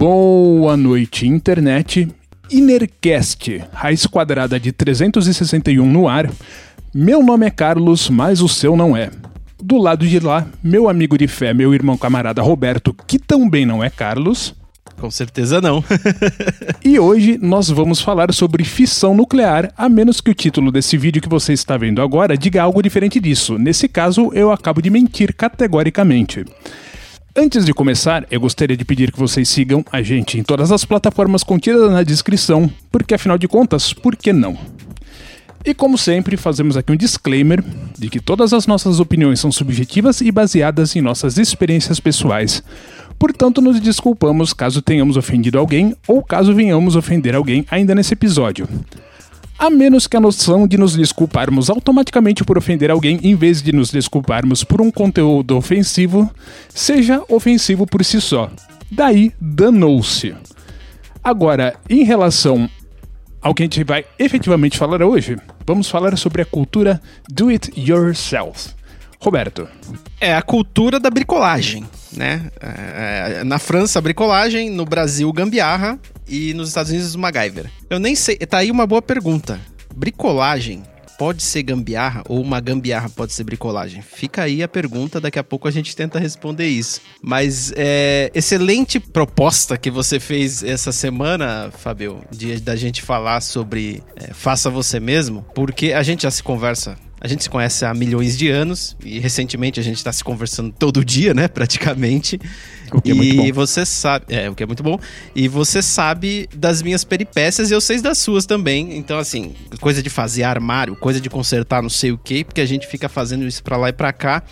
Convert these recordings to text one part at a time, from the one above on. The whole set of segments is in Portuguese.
Boa noite, internet. Inercast, raiz quadrada de 361 no ar. Meu nome é Carlos, mas o seu não é. Do lado de lá, meu amigo de fé, meu irmão camarada Roberto, que também não é Carlos. Com certeza não. e hoje nós vamos falar sobre fissão nuclear, a menos que o título desse vídeo que você está vendo agora diga algo diferente disso. Nesse caso, eu acabo de mentir categoricamente. Antes de começar, eu gostaria de pedir que vocês sigam a gente em todas as plataformas contidas na descrição, porque afinal de contas, por que não? E como sempre, fazemos aqui um disclaimer de que todas as nossas opiniões são subjetivas e baseadas em nossas experiências pessoais. Portanto, nos desculpamos caso tenhamos ofendido alguém ou caso venhamos ofender alguém ainda nesse episódio a menos que a noção de nos desculparmos automaticamente por ofender alguém em vez de nos desculparmos por um conteúdo ofensivo seja ofensivo por si só. Daí, danou-se. Agora, em relação ao que a gente vai efetivamente falar hoje, vamos falar sobre a cultura do it yourself. Roberto. É a cultura da bricolagem, né? É, é, na França, bricolagem, no Brasil, gambiarra e nos Estados Unidos, MacGyver. Eu nem sei, tá aí uma boa pergunta. Bricolagem pode ser gambiarra ou uma gambiarra pode ser bricolagem? Fica aí a pergunta, daqui a pouco a gente tenta responder isso. Mas é excelente proposta que você fez essa semana, Fabio, de da gente falar sobre é, faça você mesmo, porque a gente já se conversa a gente se conhece há milhões de anos e recentemente a gente está se conversando todo dia, né? Praticamente. O que é muito bom. E você sabe. É, o que é muito bom. E você sabe das minhas peripécias e eu sei das suas também. Então, assim, coisa de fazer armário, coisa de consertar não sei o quê, porque a gente fica fazendo isso pra lá e pra cá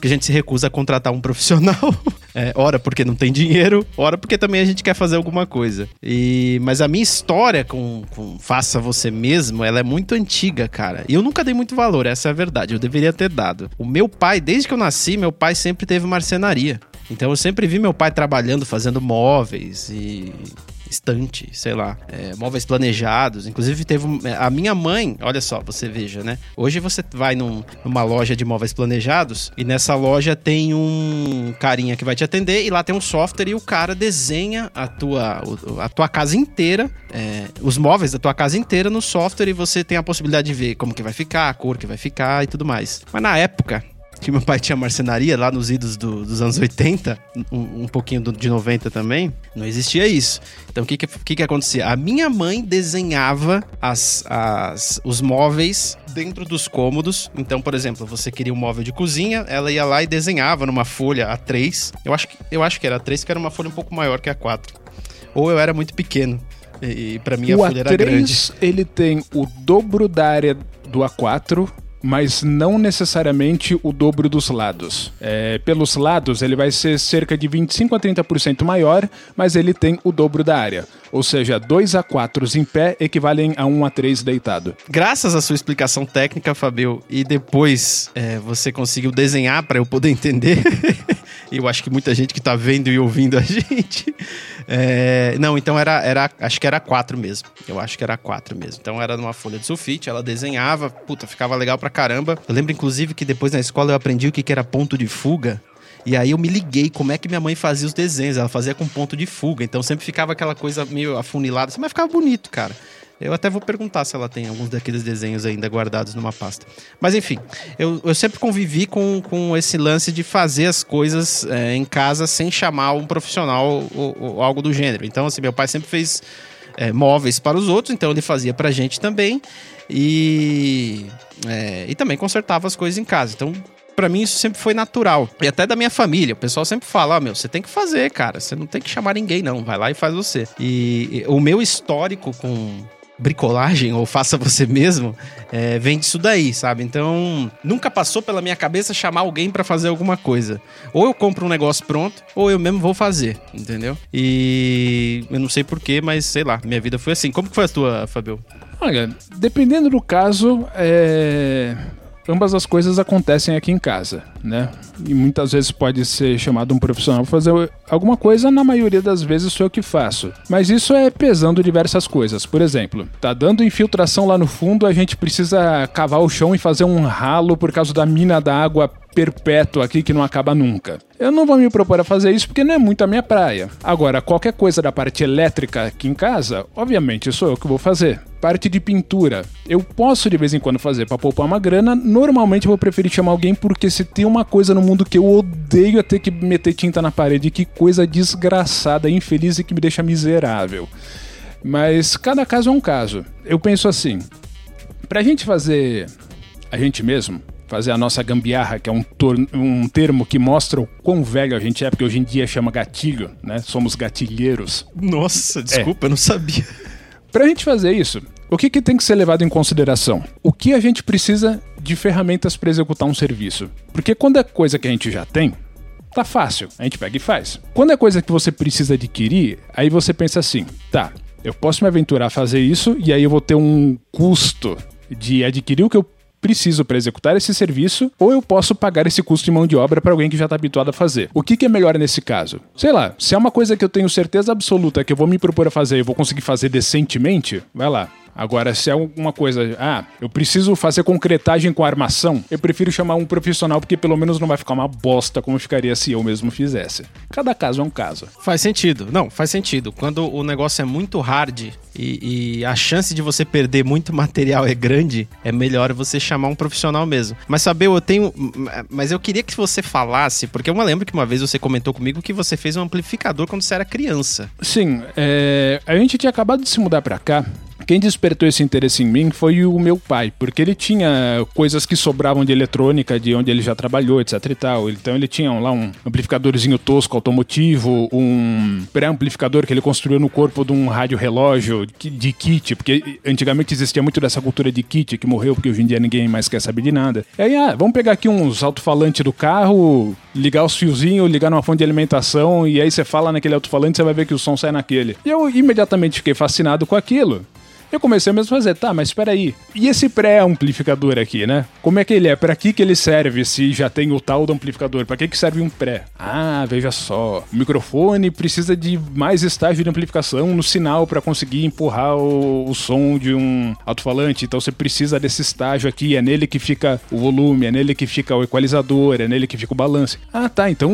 porque a gente se recusa a contratar um profissional. É, ora porque não tem dinheiro, ora porque também a gente quer fazer alguma coisa. E mas a minha história com, com faça você mesmo, ela é muito antiga, cara. E eu nunca dei muito valor, essa é a verdade. Eu deveria ter dado. O meu pai, desde que eu nasci, meu pai sempre teve marcenaria. Então eu sempre vi meu pai trabalhando, fazendo móveis e estante, sei lá, é, móveis planejados. Inclusive, teve um, a minha mãe, olha só, você veja, né? Hoje você vai num, numa loja de móveis planejados e nessa loja tem um carinha que vai te atender e lá tem um software e o cara desenha a tua, a tua casa inteira, é, os móveis da tua casa inteira no software e você tem a possibilidade de ver como que vai ficar, a cor que vai ficar e tudo mais. Mas na época, que meu pai tinha marcenaria lá nos idos do, dos anos 80, um, um pouquinho do, de 90 também, não existia isso. Então o que que, que acontecia? A minha mãe desenhava as, as, os móveis dentro dos cômodos. Então, por exemplo, você queria um móvel de cozinha, ela ia lá e desenhava numa folha A3. Eu acho que, eu acho que era A3, que era uma folha um pouco maior que a 4. Ou eu era muito pequeno. E, e para mim a o folha A3, era grande. ele tem o dobro da área do A4, mas não necessariamente o dobro dos lados. É, pelos lados, ele vai ser cerca de 25 a 30% maior, mas ele tem o dobro da área. Ou seja, 2 a 4 em pé equivalem a 1 a 3 deitado. Graças à sua explicação técnica, Fabio, e depois é, você conseguiu desenhar para eu poder entender. eu acho que muita gente que tá vendo e ouvindo a gente. É, não, então era, era. Acho que era quatro mesmo. Eu acho que era quatro mesmo. Então era numa folha de sulfite, ela desenhava, puta, ficava legal pra caramba. Eu lembro, inclusive, que depois na escola eu aprendi o que, que era ponto de fuga. E aí eu me liguei como é que minha mãe fazia os desenhos. Ela fazia com ponto de fuga. Então sempre ficava aquela coisa meio afunilada, assim, mas ficava bonito, cara. Eu até vou perguntar se ela tem alguns daqueles desenhos ainda guardados numa pasta. Mas enfim, eu, eu sempre convivi com, com esse lance de fazer as coisas é, em casa sem chamar um profissional ou, ou, algo do gênero. Então, assim, meu pai sempre fez é, móveis para os outros, então ele fazia pra gente também. E, é, e também consertava as coisas em casa. Então, para mim isso sempre foi natural. E até da minha família. O pessoal sempre fala: oh, meu, você tem que fazer, cara. Você não tem que chamar ninguém, não. Vai lá e faz você. E, e o meu histórico com bricolagem ou faça você mesmo, é, vem disso daí, sabe? Então, nunca passou pela minha cabeça chamar alguém para fazer alguma coisa. Ou eu compro um negócio pronto, ou eu mesmo vou fazer, entendeu? E eu não sei porquê, mas sei lá, minha vida foi assim. Como que foi a tua, Fabio? Olha, dependendo do caso, é... ambas as coisas acontecem aqui em casa, né? E muitas vezes pode ser chamado um profissional para fazer alguma coisa, na maioria das vezes sou eu que faço. Mas isso é pesando diversas coisas. Por exemplo, tá dando infiltração lá no fundo, a gente precisa cavar o chão e fazer um ralo por causa da mina da água perpétua aqui que não acaba nunca. Eu não vou me propor a fazer isso porque não é muito a minha praia. Agora, qualquer coisa da parte elétrica aqui em casa, obviamente sou eu que vou fazer. Parte de pintura, eu posso de vez em quando fazer para poupar uma grana. Normalmente eu vou preferir chamar alguém porque se tem uma coisa no mundo que eu odeio é ter que meter tinta na parede, que coisa desgraçada, infeliz e que me deixa miserável. Mas cada caso é um caso. Eu penso assim: pra gente fazer a gente mesmo, fazer a nossa gambiarra, que é um, um termo que mostra o quão velho a gente é, porque hoje em dia chama gatilho, né? Somos gatilheiros. Nossa, desculpa, é. eu não sabia. Pra gente fazer isso, o que, que tem que ser levado em consideração? O que a gente precisa de ferramentas para executar um serviço? Porque quando é coisa que a gente já tem, tá fácil, a gente pega e faz. Quando é coisa que você precisa adquirir, aí você pensa assim, tá, eu posso me aventurar a fazer isso e aí eu vou ter um custo de adquirir o que eu preciso para executar esse serviço, ou eu posso pagar esse custo de mão de obra para alguém que já está habituado a fazer. O que, que, é melhor nesse caso? Sei lá, se é uma coisa que eu tenho certeza absoluta que eu vou me propor a fazer e vou conseguir fazer decentemente, vai lá. Agora, se é alguma coisa, ah, eu preciso fazer concretagem com armação, eu prefiro chamar um profissional porque pelo menos não vai ficar uma bosta como ficaria se eu mesmo fizesse. Cada caso é um caso. Faz sentido. Não, faz sentido. Quando o negócio é muito hard e, e a chance de você perder muito material é grande, é melhor você chamar um profissional mesmo. Mas saber, eu tenho. Mas eu queria que você falasse, porque eu me lembro que uma vez você comentou comigo que você fez um amplificador quando você era criança. Sim, é... a gente tinha acabado de se mudar para cá quem despertou esse interesse em mim foi o meu pai, porque ele tinha coisas que sobravam de eletrônica, de onde ele já trabalhou, etc e tal. Então ele tinha lá um amplificadorzinho tosco automotivo, um pré-amplificador que ele construiu no corpo de um rádio relógio de kit, porque antigamente existia muito dessa cultura de kit que morreu porque hoje em dia ninguém mais quer saber de nada. E aí, ah, vamos pegar aqui uns alto-falantes do carro, ligar os fiozinhos, ligar numa fonte de alimentação e aí você fala naquele alto-falante, você vai ver que o som sai naquele. E eu imediatamente fiquei fascinado com aquilo. Eu comecei mesmo a fazer, tá, mas espera aí. E esse pré-amplificador aqui, né? Como é que ele é? Para que que ele serve se já tem o tal do amplificador? Para que que serve um pré? Ah, veja só. O microfone precisa de mais estágio de amplificação no sinal para conseguir empurrar o, o, som de um alto-falante. Então você precisa desse estágio aqui, é nele que fica o volume, é nele que fica o equalizador, é nele que fica o balanço. Ah, tá, então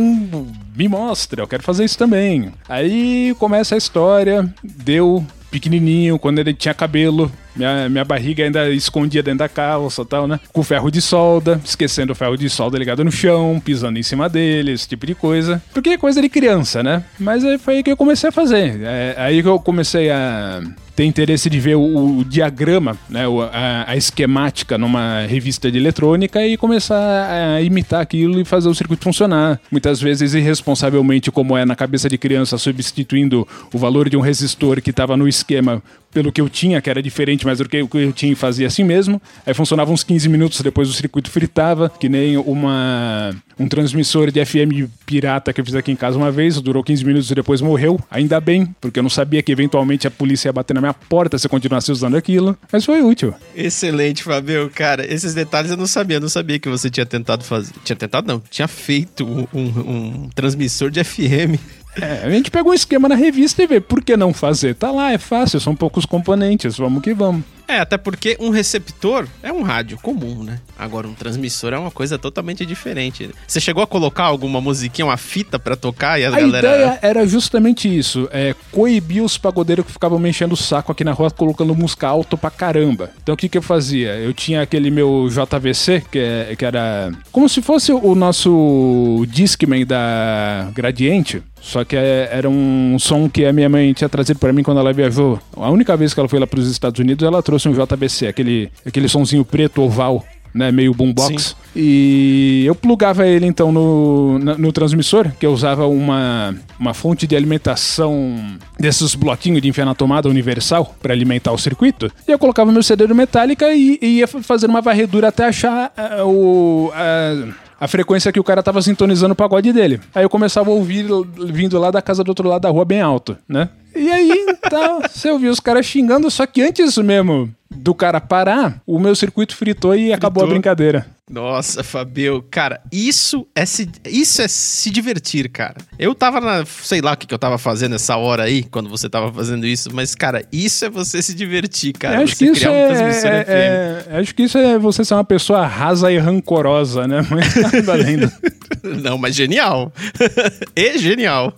me mostra, eu quero fazer isso também. Aí começa a história, deu pequenininho, quando ele tinha cabelo, minha, minha barriga ainda escondia dentro da calça e tal, né? Com ferro de solda, esquecendo o ferro de solda ligado no chão, pisando em cima dele, esse tipo de coisa. Porque é coisa de criança, né? Mas aí foi aí que eu comecei a fazer. É aí que eu comecei a ter interesse de ver o, o diagrama, né, a, a, esquemática numa revista de eletrônica e começar a imitar aquilo e fazer o circuito funcionar. Muitas vezes irresponsavelmente, como é na cabeça de criança, substituindo o valor de um resistor que estava no esquema pelo que eu tinha, que era diferente, mas o que eu tinha fazia assim mesmo. Aí funcionava uns 15 minutos depois o circuito fritava, que nem uma um transmissor de FM pirata que eu fiz aqui em casa uma vez, durou 15 minutos e depois morreu. Ainda bem, porque eu não sabia que eventualmente a polícia ia bater na minha porta se eu continuasse usando aquilo. Mas foi útil. Excelente, Fabio. Cara, esses detalhes eu não sabia. Eu não sabia que você tinha tentado fazer. Tinha tentado, não. Tinha feito um, um, um transmissor de FM. É, a gente pega um esquema na revista e vê por que não fazer. Tá lá, é fácil, são poucos componentes, vamos que vamos. É, até porque um receptor é um rádio comum, né? Agora, um transmissor é uma coisa totalmente diferente. Você chegou a colocar alguma musiquinha, uma fita para tocar e a, a galera... ideia era justamente isso, é coibir os pagodeiros que ficavam me enchendo o saco aqui na rua colocando música alto pra caramba. Então o que que eu fazia? Eu tinha aquele meu JVC, que, é, que era como se fosse o nosso Discman da Gradiente, só que é, era um som que a minha mãe tinha trazido para mim quando ela viajou. A única vez que ela foi lá para os Estados Unidos, ela trouxe um JBC, aquele, aquele sonzinho preto oval. Né, meio boombox. Sim. E eu plugava ele então no, no, no, transmissor, que eu usava uma, uma fonte de alimentação desses bloquinhos de enfiar na tomada universal para alimentar o circuito. E eu colocava meu CD do Metallica e, e ia fazendo uma varredura até achar uh, o. Uh, a frequência que o cara tava sintonizando o pagode dele. Aí eu começava a ouvir vindo lá da casa do outro lado da rua bem alto, né? E aí, tá, você ouvia os caras xingando, só que antes mesmo do cara parar, o meu circuito fritou e fritou. acabou a brincadeira. Nossa, Fabio, cara, isso é se, isso é se divertir, cara. Eu tava na, sei lá o que, que eu tava fazendo essa hora aí, quando você tava fazendo isso, mas, cara, isso é você se divertir, cara. acho que isso é, é, é, acho que isso é você ser uma pessoa rasa e rancorosa, né? Mas nada além. Não, mas genial. e genial.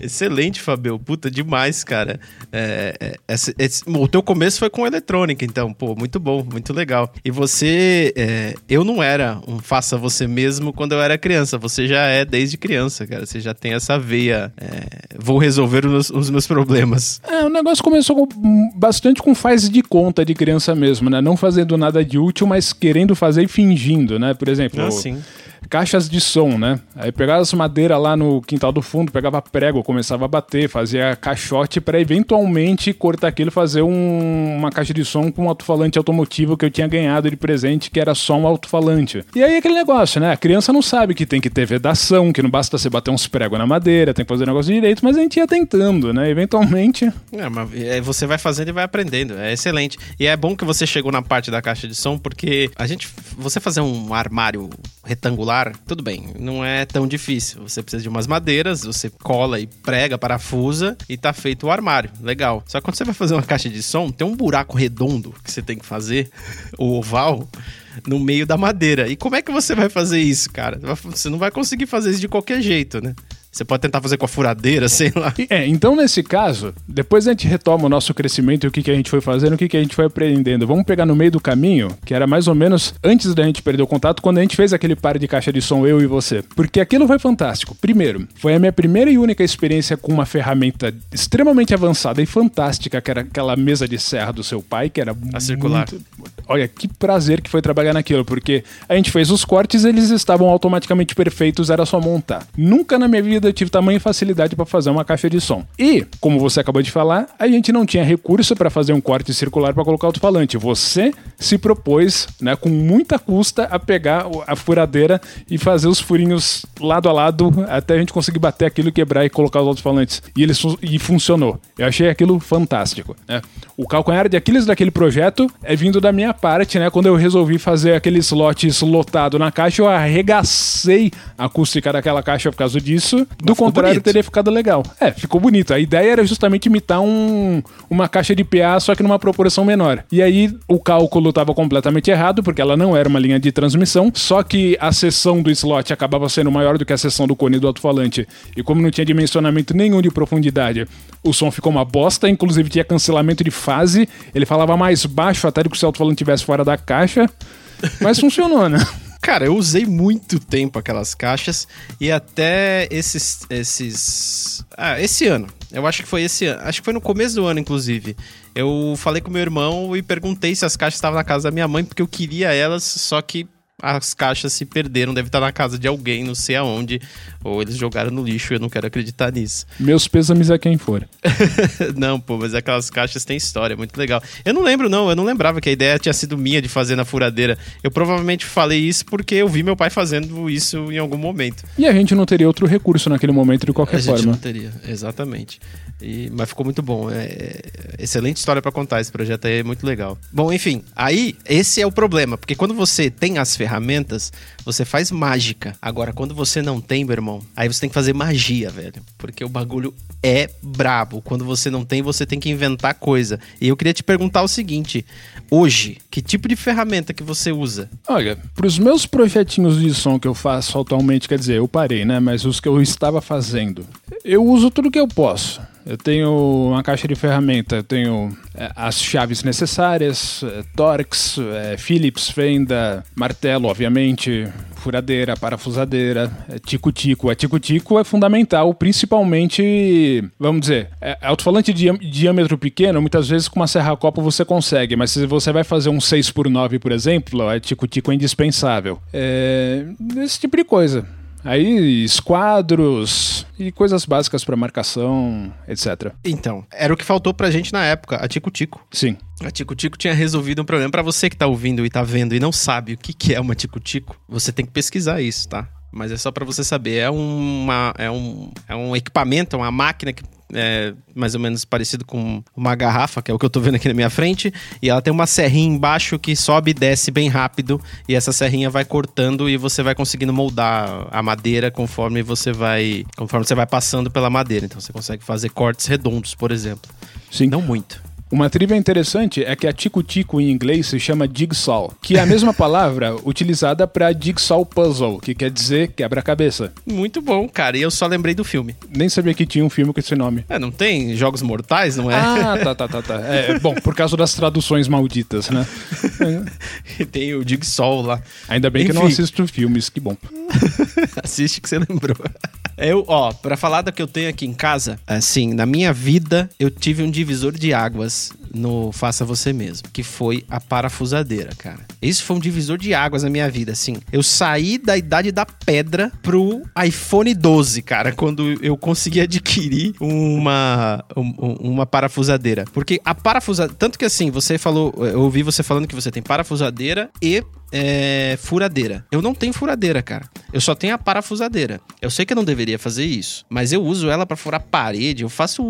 Excelente, Fabio. Puta, demais, cara. É, é, esse, esse, o teu começo foi com eletrônica, então, pô, muito bom, muito legal. E você, é, eu não era um faça você mesmo quando eu era criança. Você já é desde criança, cara. Você já tem essa veia. É, vou resolver os, os, meus problemas. É, o negócio começou com, bastante com faz de conta de criança mesmo, né? Não fazendo nada de útil, mas querendo fazer e fingindo, né? Por exemplo. Ah, sim caixas de som, né? Aí pegava as madeiras lá no quintal do fundo, pegava prego, começava a bater, fazia caixote para eventualmente cortar aquilo e fazer um, uma caixa de som com um alto-falante automotivo que eu tinha ganhado de presente, que era só um alto-falante. E aí aquele negócio, né? A criança não sabe que tem que ter vedação, que não basta você bater uns pregos na madeira, tem que fazer negócio direito, mas a gente ia tentando, né? Eventualmente. É, mas é, você vai fazendo e vai aprendendo. É excelente. E é bom que você chegou na parte da caixa de som, porque a gente. Você fazer um armário retangular, tudo bem, não é tão difícil. Você precisa de umas madeiras, você cola e prega, parafusa e tá feito o armário. Legal. Só que quando você vai fazer uma caixa de som, tem um buraco redondo que você tem que fazer, o oval no meio da madeira. E como é que você vai fazer isso, cara? Você não vai conseguir fazer isso de qualquer jeito, né? Você pode tentar fazer com a furadeira, sei lá. É, então nesse caso, depois a gente retoma o nosso crescimento e o que, que a gente foi fazendo, o que, que a gente foi aprendendo. Vamos pegar no meio do caminho, que era mais ou menos antes da gente perder o contato, quando a gente fez aquele par de caixa de som, eu e você. Porque aquilo foi fantástico. Primeiro, foi a minha primeira e única experiência com uma ferramenta extremamente avançada e fantástica, que era aquela mesa de serra do seu pai, que era. A circular. Muito... Olha, que prazer que foi trabalhar naquilo, porque a gente fez os cortes, eles estavam automaticamente perfeitos, era só montar. Nunca na minha vida eu tive tamanha facilidade para fazer uma caixa de som. E, como você acabou de falar, a gente não tinha recurso para fazer um corte circular para colocar alto-falante. Você se propôs, né, com muita custa, a pegar a furadeira e fazer os furinhos lado a lado até a gente conseguir bater aquilo, quebrar e colocar os alto-falantes. E, ele, e funcionou. Eu achei aquilo fantástico. Né? O calcanhar de Aquiles daquele projeto é vindo da minha parte, né? Quando eu resolvi fazer aqueles lotes lotado na caixa, eu arregacei a acústica daquela caixa por causa disso. Do contrário, bonito. teria ficado legal. É, ficou bonito. A ideia era justamente imitar um, uma caixa de PA, só que numa proporção menor. E aí o cálculo estava completamente errado, porque ela não era uma linha de transmissão, só que a seção do slot acabava sendo maior do que a seção do cone do alto-falante. E como não tinha dimensionamento nenhum de profundidade, o som ficou uma bosta, inclusive tinha cancelamento de fase, ele falava mais baixo até do que o alto-falante estivesse fora da caixa, mas funcionou, né? Cara, eu usei muito tempo aquelas caixas e até esses. esses ah, esse ano. Eu acho que foi esse ano. Acho que foi no começo do ano, inclusive. Eu falei com meu irmão e perguntei se as caixas estavam na casa da minha mãe, porque eu queria elas, só que as caixas se perderam, deve estar na casa de alguém, não sei aonde, ou eles jogaram no lixo, eu não quero acreditar nisso. Meus pêsames a quem for. não, pô, mas aquelas caixas têm história, muito legal. Eu não lembro, não, eu não lembrava que a ideia tinha sido minha de fazer na furadeira. Eu provavelmente falei isso porque eu vi meu pai fazendo isso em algum momento. E a gente não teria outro recurso naquele momento de qualquer forma. A gente não teria, exatamente. E, mas ficou muito bom. É, é excelente história para contar. Esse projeto aí é muito legal. Bom, enfim, aí esse é o problema, porque quando você tem as ferramentas, você faz mágica. Agora, quando você não tem, meu irmão, aí você tem que fazer magia, velho. Porque o bagulho é brabo. Quando você não tem, você tem que inventar coisa. E eu queria te perguntar o seguinte: hoje, que tipo de ferramenta que você usa? Olha, para os meus projetinhos de som que eu faço atualmente, quer dizer, eu parei, né? Mas os que eu estava fazendo, eu uso tudo que eu posso. Eu tenho uma caixa de ferramenta, eu tenho é, as chaves necessárias, é, Torx, é, Phillips, fenda, martelo, obviamente, furadeira, parafusadeira, tico-tico. A tico-tico é fundamental, principalmente, vamos dizer, alto-falante de diâmetro pequeno, muitas vezes com uma serra-copo você consegue, mas se você vai fazer um 6x9, por exemplo, a tico-tico é indispensável. É, esse tipo de coisa. Aí, esquadros e coisas básicas para marcação, etc. Então, era o que faltou pra gente na época, a Tico Tico. Sim. A Tico Tico tinha resolvido um problema. para você que tá ouvindo e tá vendo e não sabe o que, que é uma Tico Tico, você tem que pesquisar isso, tá? Mas é só para você saber. É, uma, é, um, é um equipamento, uma máquina que é mais ou menos parecido com uma garrafa, que é o que eu tô vendo aqui na minha frente, e ela tem uma serrinha embaixo que sobe e desce bem rápido, e essa serrinha vai cortando e você vai conseguindo moldar a madeira conforme você vai, conforme você vai passando pela madeira. Então você consegue fazer cortes redondos, por exemplo. Sim. Não muito. Uma trivia interessante é que a tico-tico em inglês se chama jigsaw, que é a mesma palavra utilizada para jigsaw puzzle, que quer dizer quebra-cabeça. Muito bom, cara. E eu só lembrei do filme. Nem sabia que tinha um filme com esse nome. É, não tem Jogos Mortais, não é? Ah, tá, tá, tá, tá. É, bom, por causa das traduções malditas, né? tem o Jigsaw lá. Ainda bem Enfim. que eu não assisto filmes, que bom. Assiste que você lembrou. Eu, ó, pra falar do que eu tenho aqui em casa, assim, na minha vida eu tive um divisor de águas no Faça Você Mesmo, que foi a parafusadeira, cara. Esse foi um divisor de águas na minha vida, assim. Eu saí da idade da pedra pro iPhone 12, cara, quando eu consegui adquirir uma, uma parafusadeira. Porque a parafusadeira. Tanto que assim, você falou. Eu ouvi você falando que você tem parafusadeira e é, furadeira. Eu não tenho furadeira, cara. Eu só tenho a parafusadeira. Eu sei que eu não deveria fazer isso, mas eu uso ela para furar parede. Eu faço.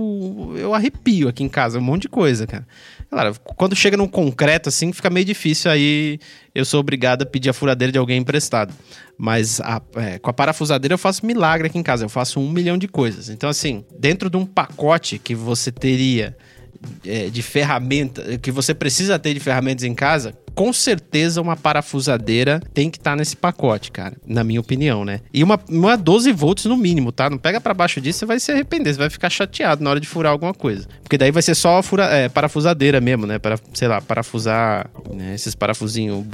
Eu arrepio aqui em casa, um monte de coisa, cara. Claro, quando chega num concreto assim, fica meio difícil. Aí eu sou obrigado a pedir a furadeira de alguém emprestado. Mas a, é, com a parafusadeira eu faço milagre aqui em casa. Eu faço um milhão de coisas. Então, assim, dentro de um pacote que você teria é, de ferramenta, que você precisa ter de ferramentas em casa, com certeza uma parafusadeira tem que estar tá nesse pacote, cara. Na minha opinião, né? E uma, uma 12 volts no mínimo, tá? Não pega para baixo disso, você vai se arrepender, você vai ficar chateado na hora de furar alguma coisa. Porque daí vai ser só fura, é, parafusadeira mesmo, né? Para, sei lá, parafusar né? esses parafusinhos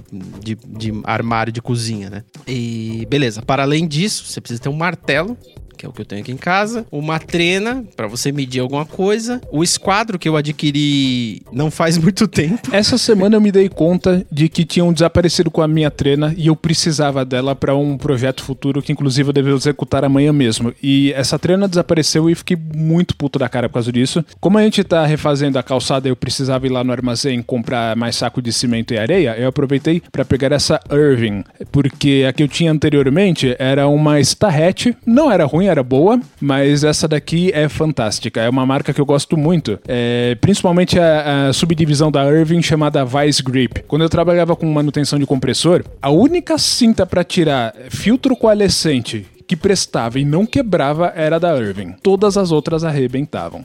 de, de armário de cozinha, né? E beleza. Para além disso, você precisa ter um martelo que é o que eu tenho aqui em casa, uma trena para você medir alguma coisa, o esquadro que eu adquiri não faz muito tempo. Essa semana eu me dei conta de que tinham desaparecido com a minha trena e eu precisava dela para um projeto futuro que inclusive eu devo executar amanhã mesmo. E essa trena desapareceu e fiquei muito puto da cara por causa disso. Como a gente tá refazendo a calçada, eu precisava ir lá no armazém comprar mais saco de cimento e areia, eu aproveitei para pegar essa Irving, porque a que eu tinha anteriormente era uma Starrett, não era ruim, era boa, mas essa daqui é fantástica. É uma marca que eu gosto muito. É, principalmente a, a, subdivisão da Irving chamada Vice Grip. Quando eu trabalhava com manutenção de compressor, a única cinta para tirar filtro coalescente que prestava e não quebrava era da Irving. Todas as outras arrebentavam.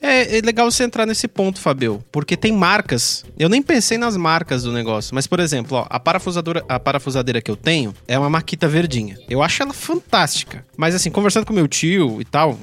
É, é, legal você entrar nesse ponto, Fabio, porque tem marcas. Eu nem pensei nas marcas do negócio, mas por exemplo, ó, a parafusadora, a parafusadeira que eu tenho é uma Makita verdinha. Eu acho ela fantástica. Mas assim, conversando com meu tio e tal,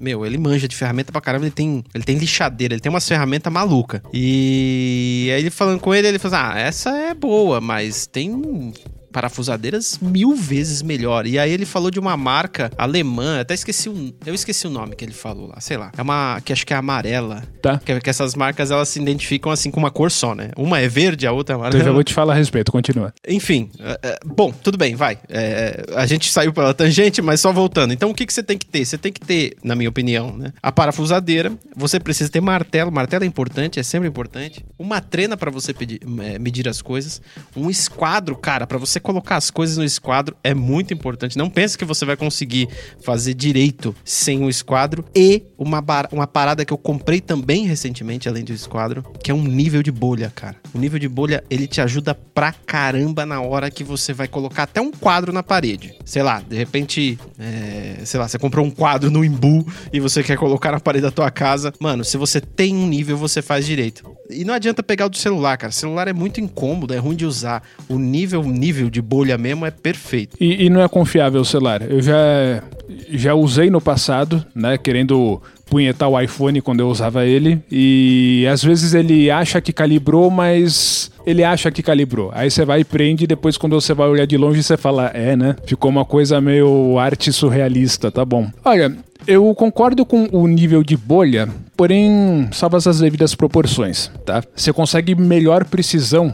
meu, ele manja de ferramenta pra caramba, ele tem, ele tem lixadeira, ele tem umas ferramentas maluca. E aí ele falando com ele, ele falou: assim, "Ah, essa é boa, mas tem parafusadeiras mil vezes melhor. E aí ele falou de uma marca alemã, até esqueci o, eu esqueci o nome que ele falou lá, sei lá. É uma que acho que é amarela. Tá. Que, que essas marcas elas se identificam assim com uma cor só, né? Uma é verde, a outra é amarela. Eu já vou te falar a respeito, continua. Enfim, é, é, bom, tudo bem, vai. É, a gente saiu pela tangente, mas só voltando. Então o que, que você tem que ter? Você tem que ter, na minha opinião, né? A parafusadeira, você precisa ter martelo, martelo é importante, é sempre importante. Uma trena para você pedir, é, medir as coisas, um esquadro, cara, para você colocar as coisas no esquadro é muito importante. Não pense que você vai conseguir fazer direito sem o esquadro. E uma, uma parada que eu comprei também recentemente, além do esquadro, que é um nível de bolha, cara. O nível de bolha, ele te ajuda pra caramba na hora que você vai colocar até um quadro na parede. Sei lá, de repente, é, sei lá, você comprou um quadro no Imbu e você quer colocar na parede da tua casa. Mano, se você tem um nível, você faz direito. E não adianta pegar o do celular, cara. O celular é muito incômodo, é ruim de usar. O nível, nível de bolha mesmo é perfeito. E, e não é confiável celular. Eu já, já usei no passado, né? Querendo punhetar o iPhone quando eu usava ele. E às vezes ele acha que calibrou, mas ele acha que calibrou. Aí você vai e prende, e depois quando você vai olhar de longe, você fala, é, né? Ficou uma coisa meio arte surrealista, tá bom. Olha, eu concordo com o nível de bolha, porém, salvas as devidas proporções, tá? Você consegue melhor precisão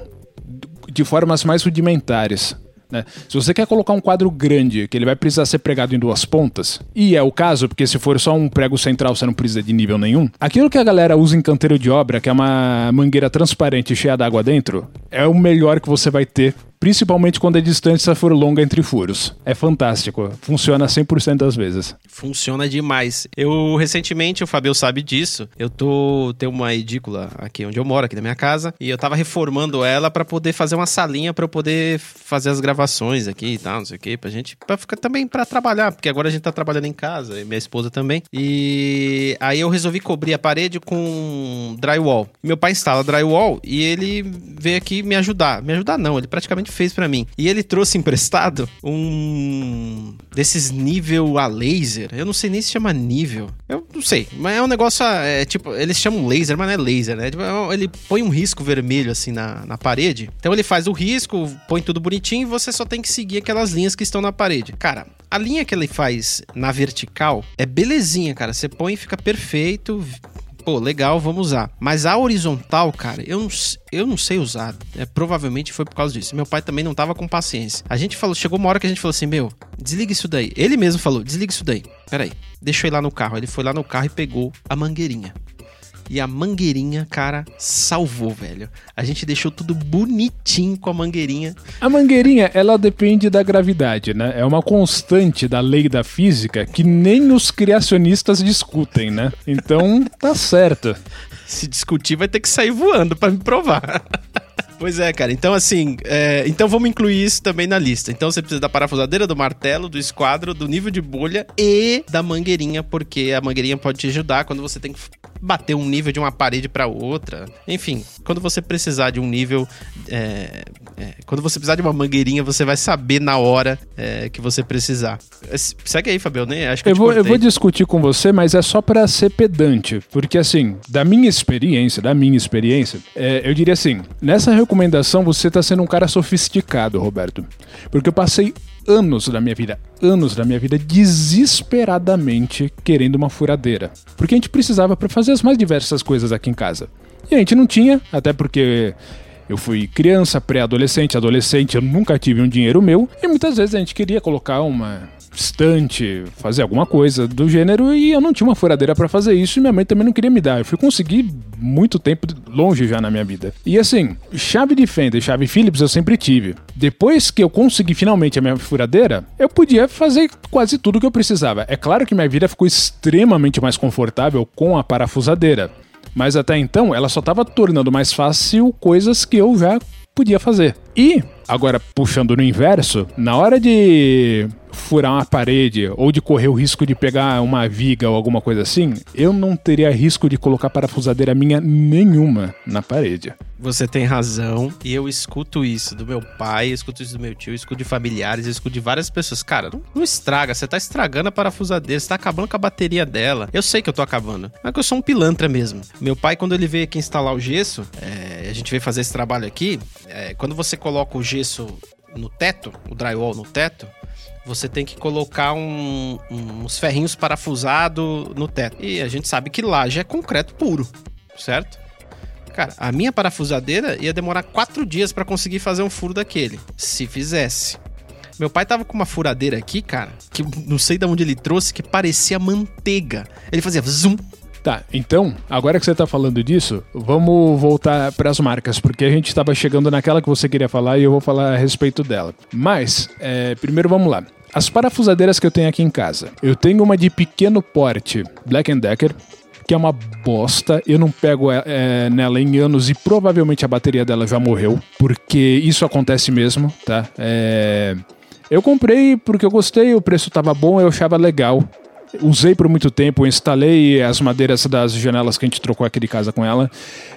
de formas mais rudimentares. Né? Se você quer colocar um quadro grande, que ele vai precisar ser pregado em duas pontas, e é o caso, porque se for só um prego central você não precisa de nível nenhum, aquilo que a galera usa em canteiro de obra, que é uma mangueira transparente cheia d'água dentro, é o melhor que você vai ter principalmente quando a distância for longa entre furos. É fantástico, funciona 100% das vezes. Funciona demais. Eu, recentemente, o Fabio sabe disso, eu tô, tenho uma edícula aqui onde eu moro, aqui na minha casa, e eu tava reformando ela para poder fazer uma salinha para eu poder fazer as gravações aqui e tal, não sei o que, pra gente, pra ficar também para trabalhar, porque agora a gente tá trabalhando em casa, e minha esposa também, e aí eu resolvi cobrir a parede com drywall. Meu pai instala drywall e ele veio aqui me ajudar. Me ajudar não, ele praticamente fez para mim. E ele trouxe emprestado um desses nível a laser. Eu não sei nem se chama nível. Eu não sei, mas é um negócio, é, tipo, eles chamam laser, mas não é laser, né? Tipo, é ele põe um risco vermelho assim na, na parede. Então ele faz o risco, põe tudo bonitinho e você só tem que seguir aquelas linhas que estão na parede. Cara, a linha que ele faz na vertical é belezinha, cara. Você põe e fica perfeito, pô, legal, vamos usar. Mas a horizontal, cara, eu não, eu não sei usar. É, provavelmente foi por causa disso. Meu pai também não tava com paciência. A gente falou, chegou uma hora que a gente falou assim: meu, desliga isso daí. Ele mesmo falou: desliga isso daí. Peraí, eu ir lá no carro. Ele foi lá no carro e pegou a mangueirinha. E a mangueirinha, cara, salvou, velho. A gente deixou tudo bonitinho com a mangueirinha. A mangueirinha, ela depende da gravidade, né? É uma constante da lei da física que nem os criacionistas discutem, né? Então, tá certo. Se discutir, vai ter que sair voando para me provar. Pois é, cara. Então, assim, é, então vamos incluir isso também na lista. Então você precisa da parafusadeira, do martelo, do esquadro, do nível de bolha e da mangueirinha, porque a mangueirinha pode te ajudar quando você tem que bater um nível de uma parede para outra. Enfim, quando você precisar de um nível. É, é, quando você precisar de uma mangueirinha, você vai saber na hora é, que você precisar. Segue aí, Fabio, né? Acho que eu, eu vou, eu vou discutir com você, mas é só para ser pedante. Porque, assim, da minha experiência, da minha experiência, é, eu diria assim: nessa recomendação, você está sendo um cara sofisticado, Roberto. Porque eu passei anos da minha vida, anos da minha vida desesperadamente querendo uma furadeira. Porque a gente precisava para fazer as mais diversas coisas aqui em casa. E a gente não tinha, até porque eu fui criança, pré-adolescente, adolescente, eu nunca tive um dinheiro meu. E muitas vezes a gente queria colocar uma estante, fazer alguma coisa do gênero e eu não tinha uma furadeira para fazer isso e minha mãe também não queria me dar. Eu fui conseguir muito tempo longe já na minha vida. E assim, chave de fenda e chave Phillips eu sempre tive. Depois que eu consegui finalmente a minha furadeira, eu podia fazer quase tudo que eu precisava. É claro que minha vida ficou extremamente mais confortável com a parafusadeira. Mas até então ela só estava tornando mais fácil coisas que eu já podia fazer. E, agora puxando no inverso, na hora de furar uma parede ou de correr o risco de pegar uma viga ou alguma coisa assim, eu não teria risco de colocar parafusadeira minha nenhuma na parede. Você tem razão, e eu escuto isso do meu pai, escuto isso do meu tio, escuto de familiares, escuto de várias pessoas. Cara, não, não estraga, você tá estragando a parafusadeira, você tá acabando com a bateria dela. Eu sei que eu tô acabando, mas que eu sou um pilantra mesmo. Meu pai, quando ele veio aqui instalar o gesso, é, a gente veio fazer esse trabalho aqui, é, quando você coloca o gesso no teto, o drywall no teto, você tem que colocar um, uns ferrinhos parafusados no teto. E a gente sabe que laje é concreto puro, certo? Cara, a minha parafusadeira ia demorar quatro dias para conseguir fazer um furo daquele, se fizesse. Meu pai tava com uma furadeira aqui, cara, que não sei de onde ele trouxe, que parecia manteiga. Ele fazia zoom, Tá, então, agora que você tá falando disso, vamos voltar para as marcas, porque a gente estava chegando naquela que você queria falar e eu vou falar a respeito dela. Mas, é, primeiro vamos lá. As parafusadeiras que eu tenho aqui em casa. Eu tenho uma de pequeno porte, Black Decker, que é uma bosta. Eu não pego é, nela em anos e provavelmente a bateria dela já morreu, porque isso acontece mesmo, tá? É... Eu comprei porque eu gostei, o preço tava bom, eu achava legal usei por muito tempo, instalei as madeiras das janelas que a gente trocou aqui de casa com ela,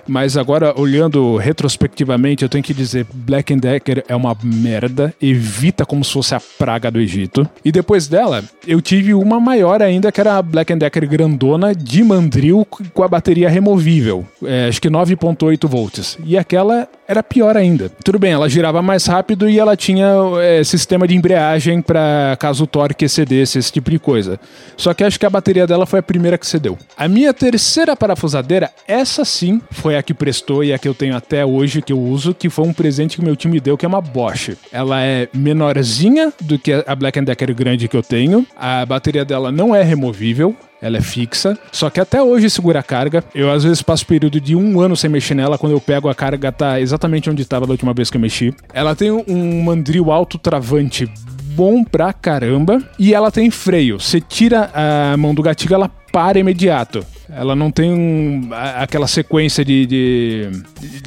mas agora olhando retrospectivamente, eu tenho que dizer, Black Decker é uma merda, evita como se fosse a praga do Egito. E depois dela, eu tive uma maior ainda, que era a Black Decker grandona de mandril com a bateria removível, é, acho que 9.8 volts. E aquela era pior ainda. Tudo bem, ela girava mais rápido e ela tinha é, sistema de embreagem para caso o torque excedesse, esse tipo de coisa. Só que acho que a bateria dela foi a primeira que cedeu. A minha terceira parafusadeira, essa sim, foi a que prestou e a que eu tenho até hoje, que eu uso, que foi um presente que meu time deu, que é uma Bosch. Ela é menorzinha do que a Black Decker grande que eu tenho. A bateria dela não é removível, ela é fixa, só que até hoje segura a carga. Eu às vezes passo período de um ano sem mexer nela, quando eu pego a carga tá exatamente onde estava da última vez que eu mexi. Ela tem um mandril alto travante bom pra caramba e ela tem freio. Você tira a mão do gatilho, ela para imediato. Ela não tem um, aquela sequência de, de,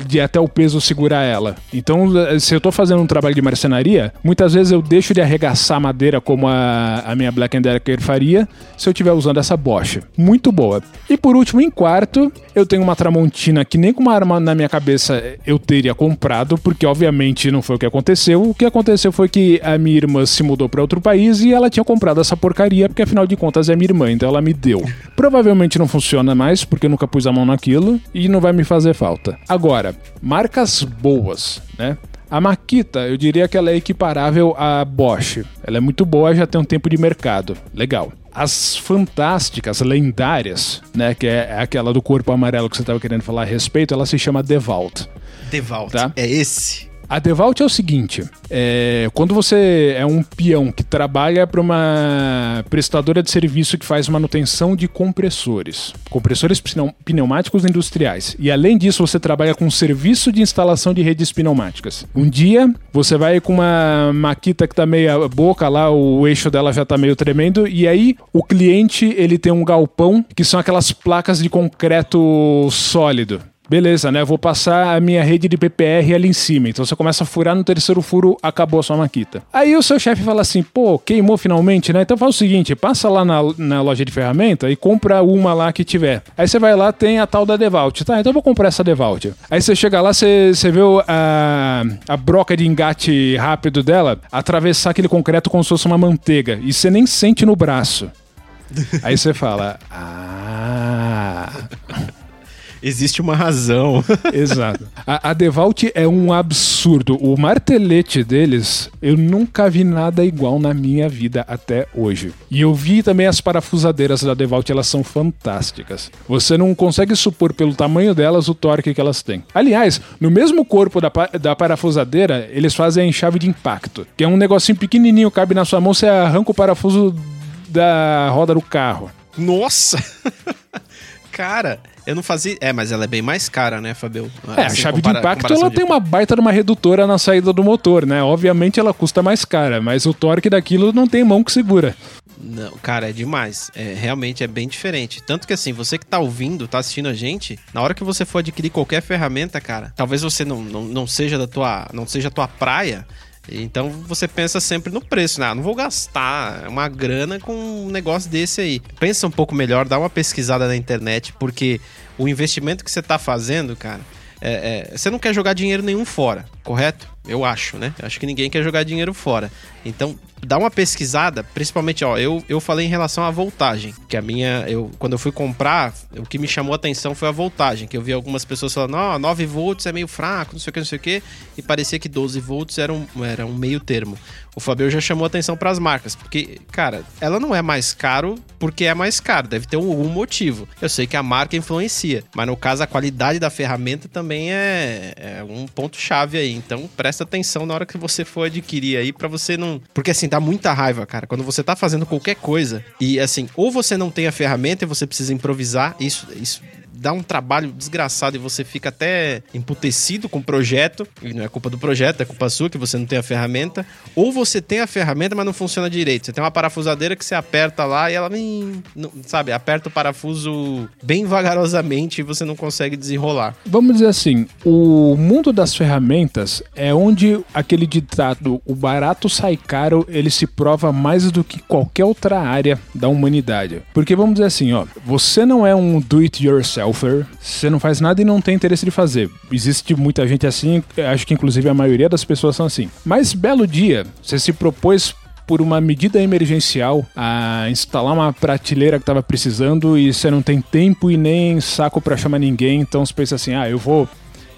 de, até o peso segurar ela. Então, se eu tô fazendo um trabalho de marcenaria, muitas vezes eu deixo de arregaçar madeira como a, a minha Black Decker faria se eu estiver usando essa Bosch. Muito boa. E por último, em quarto, eu tenho uma Tramontina que nem com uma arma na minha cabeça eu teria comprado, porque obviamente não foi o que aconteceu. O que aconteceu foi que a minha irmã se mudou para outro país e ela tinha comprado essa porcaria, porque afinal de contas é minha irmã, então ela me deu. Provavelmente não funciona mais, porque eu nunca pus a mão naquilo e não vai me fazer falta. Agora, marcas boas, né? A Makita, eu diria que ela é equiparável à Bosch. Ela é muito boa, já tem um tempo de mercado. Legal. As fantásticas, lendárias, né, que é aquela do corpo amarelo que você estava querendo falar a respeito, ela se chama Devalt. Devalt, tá? é esse. A Devalt é o seguinte: é, quando você é um peão que trabalha para uma prestadora de serviço que faz manutenção de compressores, compressores pneumáticos industriais, e além disso você trabalha com serviço de instalação de redes pneumáticas. Um dia você vai com uma maquita que tá meia boca lá, o eixo dela já tá meio tremendo, e aí o cliente ele tem um galpão que são aquelas placas de concreto sólido. Beleza, né? vou passar a minha rede de PPR ali em cima. Então você começa a furar no terceiro furo, acabou a sua maquita. Aí o seu chefe fala assim: pô, queimou finalmente, né? Então faz o seguinte: passa lá na, na loja de ferramenta e compra uma lá que tiver. Aí você vai lá, tem a tal da Devalt. Tá, então eu vou comprar essa Devalt. Aí você chega lá, você, você vê a, a broca de engate rápido dela atravessar aquele concreto como se fosse uma manteiga. E você nem sente no braço. Aí você fala: ah existe uma razão. Exato. A, a Devalt é um absurdo. O martelete deles, eu nunca vi nada igual na minha vida até hoje. E eu vi também as parafusadeiras da Devalt, elas são fantásticas. Você não consegue supor pelo tamanho delas o torque que elas têm. Aliás, no mesmo corpo da, da parafusadeira, eles fazem a chave de impacto, que é um negocinho pequenininho, cabe na sua mão, você arranca o parafuso da roda do carro. Nossa! Cara, eu não fazia. É, mas ela é bem mais cara, né, Fabio? É, assim, a chave compara... de impacto ela de... tem uma baita de uma redutora na saída do motor, né? Obviamente ela custa mais cara, mas o torque daquilo não tem mão que segura. Não, cara, é demais. É, realmente é bem diferente. Tanto que assim, você que tá ouvindo, tá assistindo a gente, na hora que você for adquirir qualquer ferramenta, cara, talvez você não, não, não seja da tua. não seja a tua praia. Então você pensa sempre no preço, né? Ah, não vou gastar uma grana com um negócio desse aí. Pensa um pouco melhor, dá uma pesquisada na internet, porque o investimento que você está fazendo, cara, é, é, você não quer jogar dinheiro nenhum fora, correto? Eu acho, né? Acho que ninguém quer jogar dinheiro fora. Então, dá uma pesquisada, principalmente, ó, eu, eu falei em relação à voltagem, que a minha, eu quando eu fui comprar, o que me chamou a atenção foi a voltagem, que eu vi algumas pessoas falando, ó, oh, 9 volts é meio fraco, não sei o que, não sei o que, e parecia que 12 volts era um, era um meio termo. O Fabio já chamou atenção para as marcas, porque, cara, ela não é mais caro porque é mais caro, deve ter algum motivo. Eu sei que a marca influencia, mas no caso a qualidade da ferramenta também é, é um ponto chave aí. Então presta atenção na hora que você for adquirir aí para você não, porque assim dá muita raiva, cara, quando você tá fazendo qualquer coisa e assim, ou você não tem a ferramenta e você precisa improvisar, isso isso dá um trabalho desgraçado e você fica até emputecido com o projeto, e não é culpa do projeto, é culpa sua que você não tem a ferramenta, ou você tem a ferramenta, mas não funciona direito. Você tem uma parafusadeira que você aperta lá e ela, hum, não, sabe, aperta o parafuso bem vagarosamente e você não consegue desenrolar. Vamos dizer assim, o mundo das ferramentas é onde aquele ditado, o barato sai caro, ele se prova mais do que qualquer outra área da humanidade. Porque vamos dizer assim, ó, você não é um do it yourself você não faz nada e não tem interesse de fazer. Existe muita gente assim, acho que inclusive a maioria das pessoas são assim. Mas belo dia, você se propôs por uma medida emergencial a instalar uma prateleira que estava precisando e você não tem tempo e nem saco para chamar ninguém, então você pensa assim: "Ah, eu vou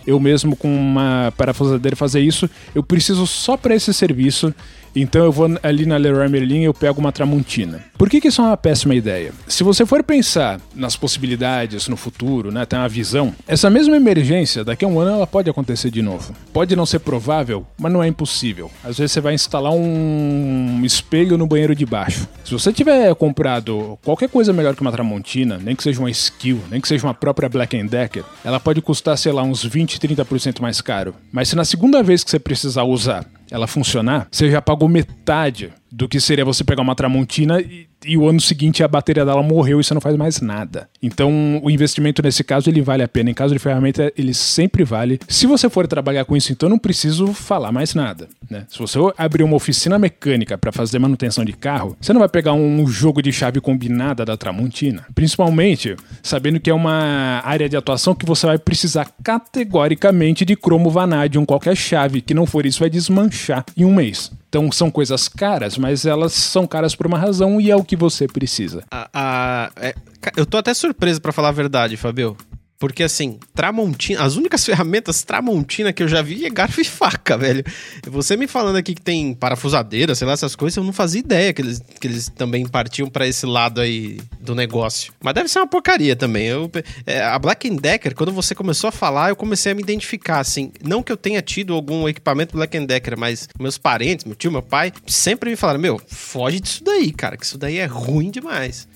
eu mesmo com uma parafusadeira fazer isso, eu preciso só para esse serviço Então eu vou ali na Leroy Merlin e eu pego uma Tramontina. Por que, que isso é uma péssima ideia? Se você for pensar nas possibilidades no futuro, né, ter uma visão, essa mesma emergência, daqui a um ano ela pode acontecer de novo. Pode não ser provável, mas não é impossível. Às vezes você vai instalar um espelho no banheiro de baixo. Se você tiver comprado qualquer coisa melhor que uma Tramontina, nem que seja uma Skill, nem que seja uma própria Black Decker, ela pode custar, sei lá, uns 20, 30% mais caro. Mas se na segunda vez que você precisar usar ela funcionar, você já pagou metade do que seria você pegar uma Tramontina e, e, o ano seguinte a bateria dela morreu e você não faz mais nada. Então, o investimento nesse caso ele vale a pena. Em caso de ferramenta, ele sempre vale. Se você for trabalhar com isso, então não preciso falar mais nada. Né? Se você abrir uma oficina mecânica para fazer manutenção de carro, você não vai pegar um jogo de chave combinada da Tramontina. Principalmente sabendo que é uma área de atuação que você vai precisar categoricamente de cromo vanadium. Qualquer chave que não for isso vai desmanchar em um mês. Então são coisas caras, mas elas são caras por uma razão e é o que você precisa. A, a, é, eu tô até surpreso para falar a verdade, Fabio. Porque assim, Tramontina, as únicas ferramentas Tramontina que eu já vi é garfo e faca, velho. Você me falando aqui que tem parafusadeira, sei lá, essas coisas, eu não fazia ideia que eles, que eles também partiam para esse lado aí do negócio. Mas deve ser uma porcaria também. Eu, é, a Black Decker, quando você começou a falar, eu comecei a me identificar, assim. Não que eu tenha tido algum equipamento Black Decker, mas meus parentes, meu tio, meu pai, sempre me falaram: Meu, foge disso daí, cara, que isso daí é ruim demais.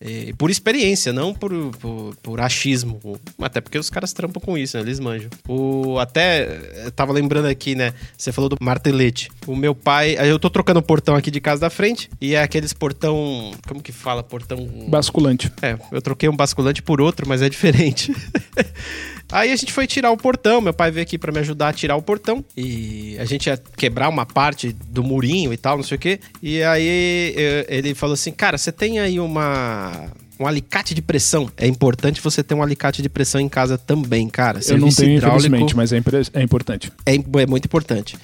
E, por experiência, não por, por, por, achismo. Até porque os caras trampam com isso, né? Eles manjam. O, até, eu tava lembrando aqui, né? Você falou do martelete. O meu pai. Eu tô trocando o portão aqui de casa da frente. E é aqueles portão. Como que fala? Portão. Basculante. É, eu troquei um basculante por outro, mas é diferente. Aí a gente foi tirar o portão, meu pai veio aqui para me ajudar a tirar o portão e a gente ia quebrar uma parte do murinho e tal, não sei o quê. E aí ele falou assim: "Cara, você tem aí uma um alicate de pressão. É importante você ter um alicate de pressão em casa também, cara. Eu não tenho, infelizmente, mas é, é importante. É, é muito importante.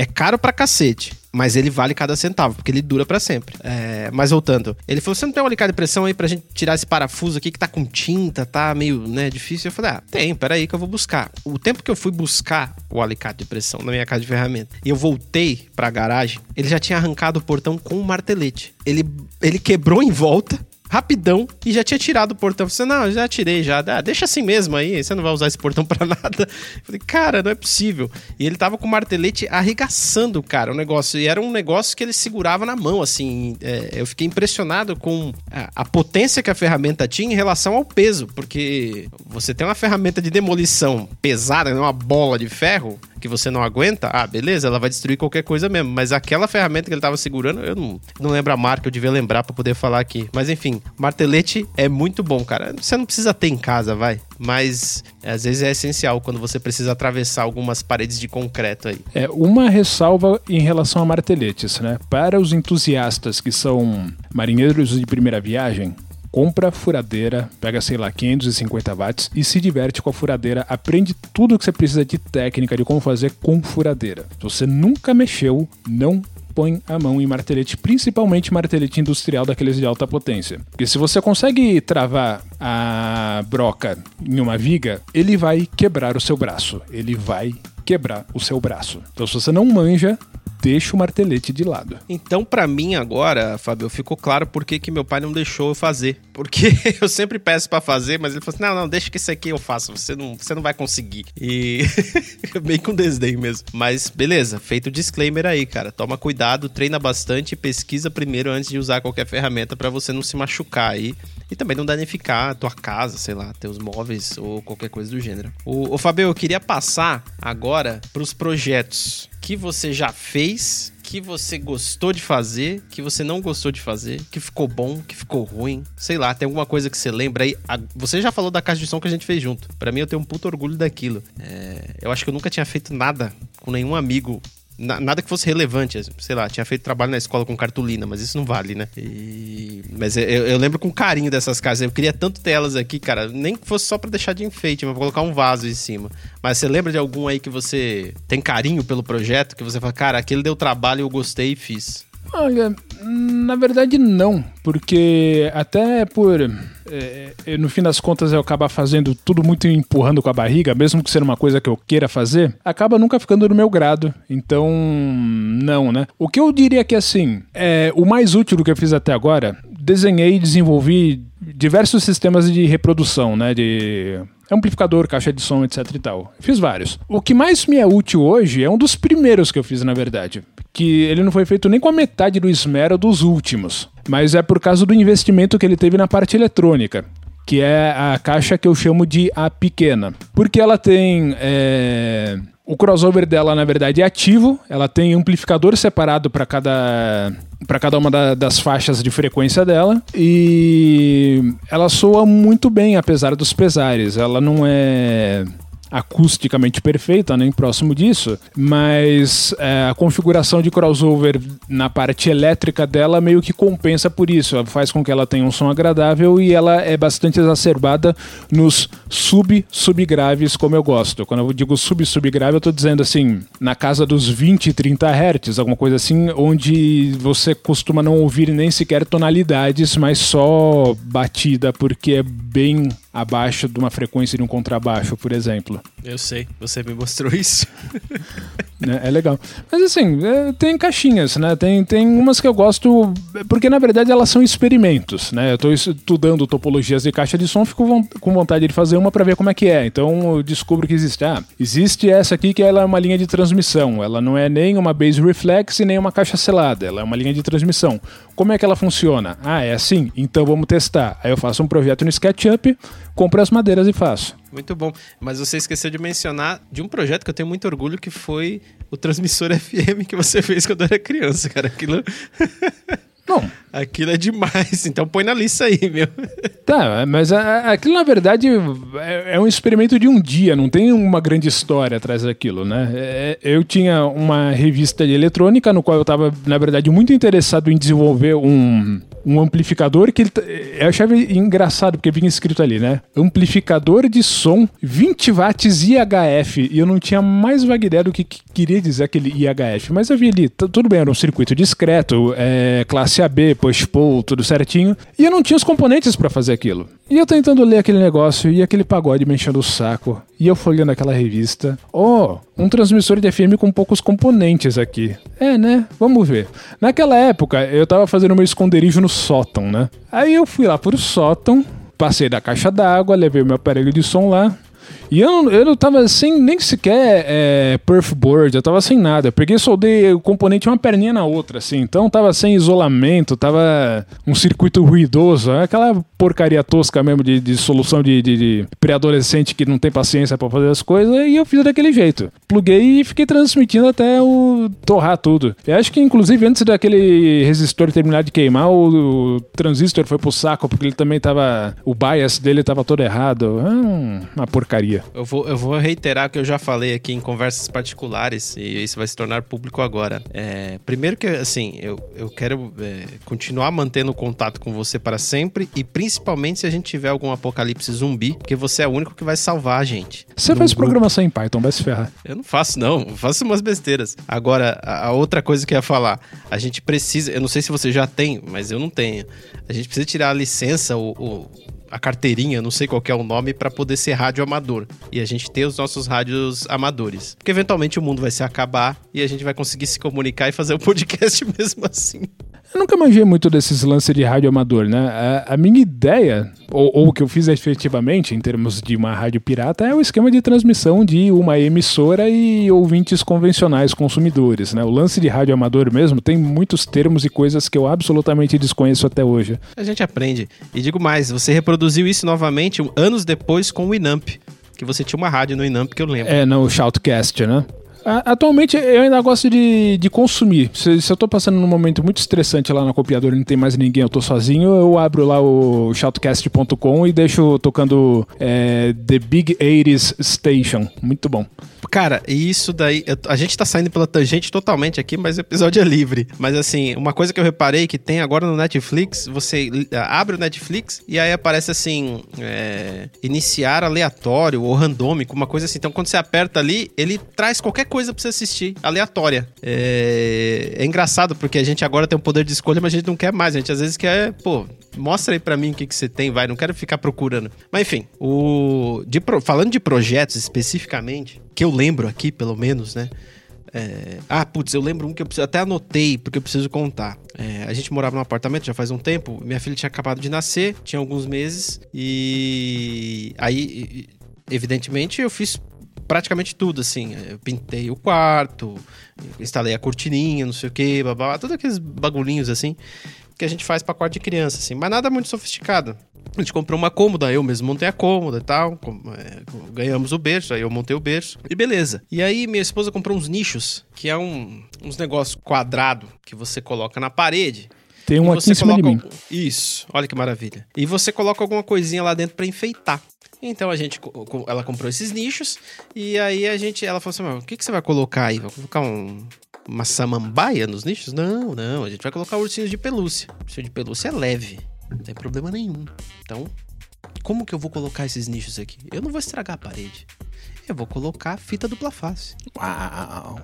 É caro pra cacete. Mas ele vale cada centavo, porque ele dura para sempre. É, mas voltando, ele falou: você não tem um alicate de pressão aí pra gente tirar esse parafuso aqui que tá com tinta, tá meio né, difícil? Eu falei: ah, tem, peraí que eu vou buscar. O tempo que eu fui buscar o alicate de pressão na minha casa de ferramenta e eu voltei pra garagem, ele já tinha arrancado o portão com um martelete. Ele, ele quebrou em volta rapidão e já tinha tirado o portão. Eu falei, não, já tirei já. Ah, deixa assim mesmo aí, você não vai usar esse portão para nada. Eu falei, cara, não é possível. E ele tava com o martelete arregaçando, cara, o negócio. E era um negócio que ele segurava na mão, assim. É, eu fiquei impressionado com a, a, potência que a ferramenta tinha em relação ao peso, porque você tem uma ferramenta de demolição pesada, né, uma bola de ferro, que você não aguenta, ah, beleza, ela vai destruir qualquer coisa mesmo. Mas aquela ferramenta que ele tava segurando, eu não, não lembro a marca, eu devia lembrar para poder falar aqui. Mas enfim, martelete é muito bom, cara. Você não precisa ter em casa, vai. Mas às vezes é essencial quando você precisa atravessar algumas paredes de concreto aí. É uma ressalva em relação a marteletes, né? Para os entusiastas que são marinheiros de primeira viagem, compra furadeira, pega, sei lá, 550 watts e se diverte com a furadeira, aprende tudo o que você precisa de técnica de como fazer com furadeira. Se você nunca mexeu, não põe a mão em martelete, principalmente martelete industrial daqueles de alta potência. Porque se você consegue travar a broca em uma viga, ele vai quebrar o seu braço. Ele vai quebrar o seu braço. Então, se você não manja, deixa o martelete de lado. Então, para mim agora, Fábio, ficou claro por que, que meu pai não deixou eu fazer. Porque eu sempre peço para fazer, mas ele falou assim: não, não, deixa que isso aqui eu faço, você não, você não vai conseguir. E bem com desdém mesmo. Mas beleza, feito o disclaimer aí, cara. Toma cuidado, treina bastante pesquisa primeiro antes de usar qualquer ferramenta para você não se machucar aí. E também não danificar a tua casa, sei lá, teus móveis ou qualquer coisa do gênero. O, o eu queria passar agora pros projetos que você já fez, que você gostou de fazer, que você não gostou de fazer, que ficou bom, que ficou ruim. Sei lá, tem alguma coisa que você lembra aí. Você já falou da caixa de som que a gente fez junto. Para mim, eu tenho um puto orgulho daquilo. É, eu acho que eu nunca tinha feito nada com nenhum amigo nada que fosse relevante. Sei lá, tinha feito trabalho na escola com cartolina, mas isso não vale, né? E... Mas eu, eu, lembro com carinho dessas casas. Eu queria tanto ter elas aqui, cara. Nem que fosse só para deixar de enfeite, mas pra colocar um vaso em cima. Mas você lembra de algum aí que você tem carinho pelo projeto? Que você fala, cara, aquele deu trabalho, eu gostei e fiz. Olha, na verdade não, porque até por é, no fim das contas eu acabar fazendo tudo muito empurrando com a barriga, mesmo que seja uma coisa que eu queira fazer, acaba nunca ficando no meu grado. Então, não, né? O que eu diria que assim, é o mais útil do que eu fiz até agora, desenhei e desenvolvi diversos sistemas de reprodução, né, de amplificador, caixa de som, etc e tal. Fiz vários. O que mais me é útil hoje é um dos primeiros que eu fiz, na verdade. Que ele não foi feito nem com a metade do esmero dos últimos. Mas é por causa do investimento que ele teve na parte eletrônica. Que é a caixa que eu chamo de a pequena. Porque ela tem. É... O crossover dela, na verdade, é ativo. Ela tem amplificador separado para cada para cada uma da, das faixas de frequência dela e ela soa muito bem apesar dos pesares. Ela não é acusticamente perfeita, nem próximo disso, mas é, a configuração de crossover na parte elétrica dela meio que compensa por isso. Faz com que ela tenha um som agradável e ela é bastante exacerbada nos sub-subgraves, como eu gosto. Quando eu digo sub-subgrave, eu estou dizendo assim, na casa dos 20, 30 Hz, alguma coisa assim, onde você costuma não ouvir nem sequer tonalidades, mas só batida, porque é bem abaixo de uma frequência de um contrabaixo, por exemplo. Eu sei, você me mostrou isso. é, é legal. Mas assim, é, tem caixinhas, né? Tem, tem umas que eu gosto, porque na verdade elas são experimentos, né? Eu estou estudando topologias de caixa de som, fico com vontade de fazer uma para ver como é que é. Então eu descubro que existe. Ah, existe essa aqui que ela é uma linha de transmissão. Ela não é nem uma base reflex e nem uma caixa selada. Ela é uma linha de transmissão. Como é que ela funciona? Ah, é assim? Então vamos testar. Aí eu faço um projeto no SketchUp, compro as madeiras e faço. Muito bom. Mas você esqueceu de mencionar de um projeto que eu tenho muito orgulho, que foi o transmissor FM que você fez quando eu era criança, cara. Aquilo. Bom. Aquilo é demais, então põe na lista aí, meu. Tá, mas a, aquilo na verdade é, é, um experimento de um dia, não tem uma grande história atrás daquilo, né? É, eu tinha uma revista de eletrônica no qual eu estava, na verdade, muito interessado em desenvolver um, um amplificador que ele, eu achava engraçado porque vinha escrito ali, né? Amplificador de som 20 watts IHF. E eu não tinha mais vaga ideia do que, que queria dizer aquele IHF. Mas eu vi ali, tudo bem, era um circuito discreto, é, classe AB, push-pull, tudo certinho. E eu não tinha os componentes para fazer aquilo. E eu tentando ler aquele negócio e aquele pagode me enchendo o saco. E eu folhando aquela revista. Oh, um transmissor de FM com poucos componentes aqui. É, né? Vamos ver. Naquela época, eu tava fazendo meu esconderijo no sótão, né? Aí eu fui lá pro sótão, passei da caixa d'água, levei meu aparelho de som lá, e eu, eu não tava sem nem sequer é, perfboard, eu tava sem nada. Eu peguei e soldei o componente uma perninha na outra, assim. Então tava sem isolamento, tava um circuito ruidoso, aquela porcaria tosca mesmo de, de solução de, de, de pré-adolescente que não tem paciência para fazer as coisas, e eu fiz daquele jeito. Pluguei e fiquei transmitindo até o torrar tudo. Eu acho que, inclusive, antes daquele resistor terminar de queimar, o, o transistor foi pro saco, porque ele também tava. O bias dele tava todo errado. Ah, uma porcaria. Eu vou, eu vou reiterar o que eu já falei aqui em conversas particulares, e isso vai se tornar público agora. É, primeiro que, assim, eu, eu quero é, continuar mantendo contato com você para sempre, e principalmente se a gente tiver algum apocalipse zumbi, porque você é o único que vai salvar a gente. Você faz grupo. programação em Python, vai se ferrar. Eu não faço, não. Eu faço umas besteiras. Agora, a, a outra coisa que eu ia falar, a gente precisa, eu não sei se você já tem, mas eu não tenho. A gente precisa tirar a licença, o, o a carteirinha, não sei qual é o nome, para poder ser rádio amador. E a gente ter os nossos rádios amadores. Porque eventualmente o mundo vai se acabar e a gente vai conseguir se comunicar e fazer o um podcast mesmo assim. Eu nunca manjei muito desses lances de rádio amador, né? A, a minha ideia, ou, ou, o que eu fiz efetivamente, em termos de uma rádio pirata, é o esquema de transmissão de uma emissora e ouvintes convencionais, consumidores, né? O lance de rádio amador mesmo tem muitos termos e coisas que eu absolutamente desconheço até hoje. A gente aprende. E digo mais, você reproduziu isso novamente anos depois com o Inamp que você tinha uma rádio no Inamp que eu lembro. É, no Shoutcast, né? Atualmente eu ainda gosto de, de consumir. Se, se eu tô passando num momento muito estressante lá na copiadora e não tem mais ninguém, eu tô sozinho, eu abro lá o shoutcast.com e deixo tocando é, The Big 80s Station. Muito bom. Cara, isso daí. A gente tá saindo pela tangente totalmente aqui, mas o episódio é livre. Mas assim, uma coisa que eu reparei que tem agora no Netflix, você abre o Netflix e aí aparece assim: é, iniciar aleatório ou randômico, uma coisa assim. Então quando você aperta ali, ele traz qualquer coisa pra você assistir, aleatória. É, é engraçado porque a gente agora tem um poder de escolha, mas a gente não quer mais. A gente às vezes quer, pô, mostra aí pra mim o que, que você tem, vai. Não quero ficar procurando. Mas enfim, o de pro... falando de projetos especificamente, que eu lembro aqui, pelo menos, né? É... Ah, putz, eu lembro um que eu até anotei, porque eu preciso contar. É, a gente morava num apartamento já faz um tempo, minha filha tinha acabado de nascer, tinha alguns meses, e aí, evidentemente, eu fiz praticamente tudo, assim. Eu pintei o quarto, instalei a cortininha, não sei o que, babá, todos aqueles bagulhinhos assim que a gente faz para quarto de criança, assim, mas nada muito sofisticado. A gente comprou uma cômoda, eu mesmo montei a cômoda e tal. É, ganhamos o berço, aí eu montei o berço. E beleza. E aí minha esposa comprou uns nichos, que é um, uns negócios quadrado que você coloca na parede. Tem um aqui em cima de mim. Isso, olha que maravilha. E você coloca alguma coisinha lá dentro para enfeitar. Então a gente, ela comprou esses nichos e aí a gente, ela falou assim, o que, que você vai colocar aí? Vai colocar um, uma samambaia nos nichos? Não, não, a gente vai colocar ursinhos de pelúcia. Ursinho de pelúcia é leve. Não tem problema nenhum. Então, como que eu vou colocar esses nichos aqui? Eu não vou estragar a parede. Eu vou colocar fita dupla face. Uau!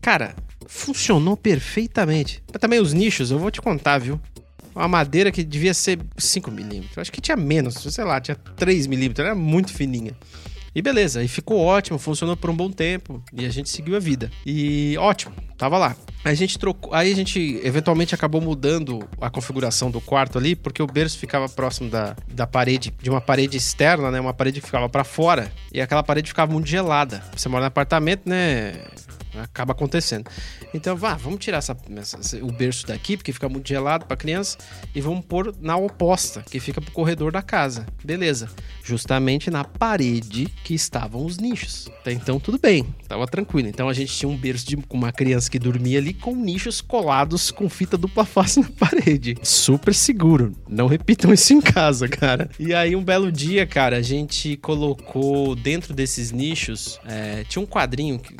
Cara, funcionou perfeitamente. Mas também os nichos, eu vou te contar, viu? Uma madeira que devia ser 5 milímetros. Acho que tinha menos, sei lá, tinha 3 milímetros. Era muito fininha. E beleza, e ficou ótimo, funcionou por um bom tempo e a gente seguiu a vida. E ótimo, tava lá. A gente trocou, aí a gente eventualmente acabou mudando a configuração do quarto ali, porque o berço ficava próximo da, da parede, de uma parede externa, né, uma parede que ficava para fora, e aquela parede ficava muito gelada. Você mora no apartamento, né, acaba acontecendo. Então, vá, vamos tirar essa, essa, o berço daqui, porque fica muito gelado para criança, e vamos pôr na oposta, que fica pro corredor da casa. Beleza. Justamente na parede que estavam os nichos. Até então, tudo bem, tava tranquilo. Então, a gente tinha um berço de com uma criança que dormia ali com nichos colados com fita dupla face na parede. Super seguro. Não repitam isso em casa, cara. E aí, um belo dia, cara, a gente colocou dentro desses nichos, é, tinha um quadrinho que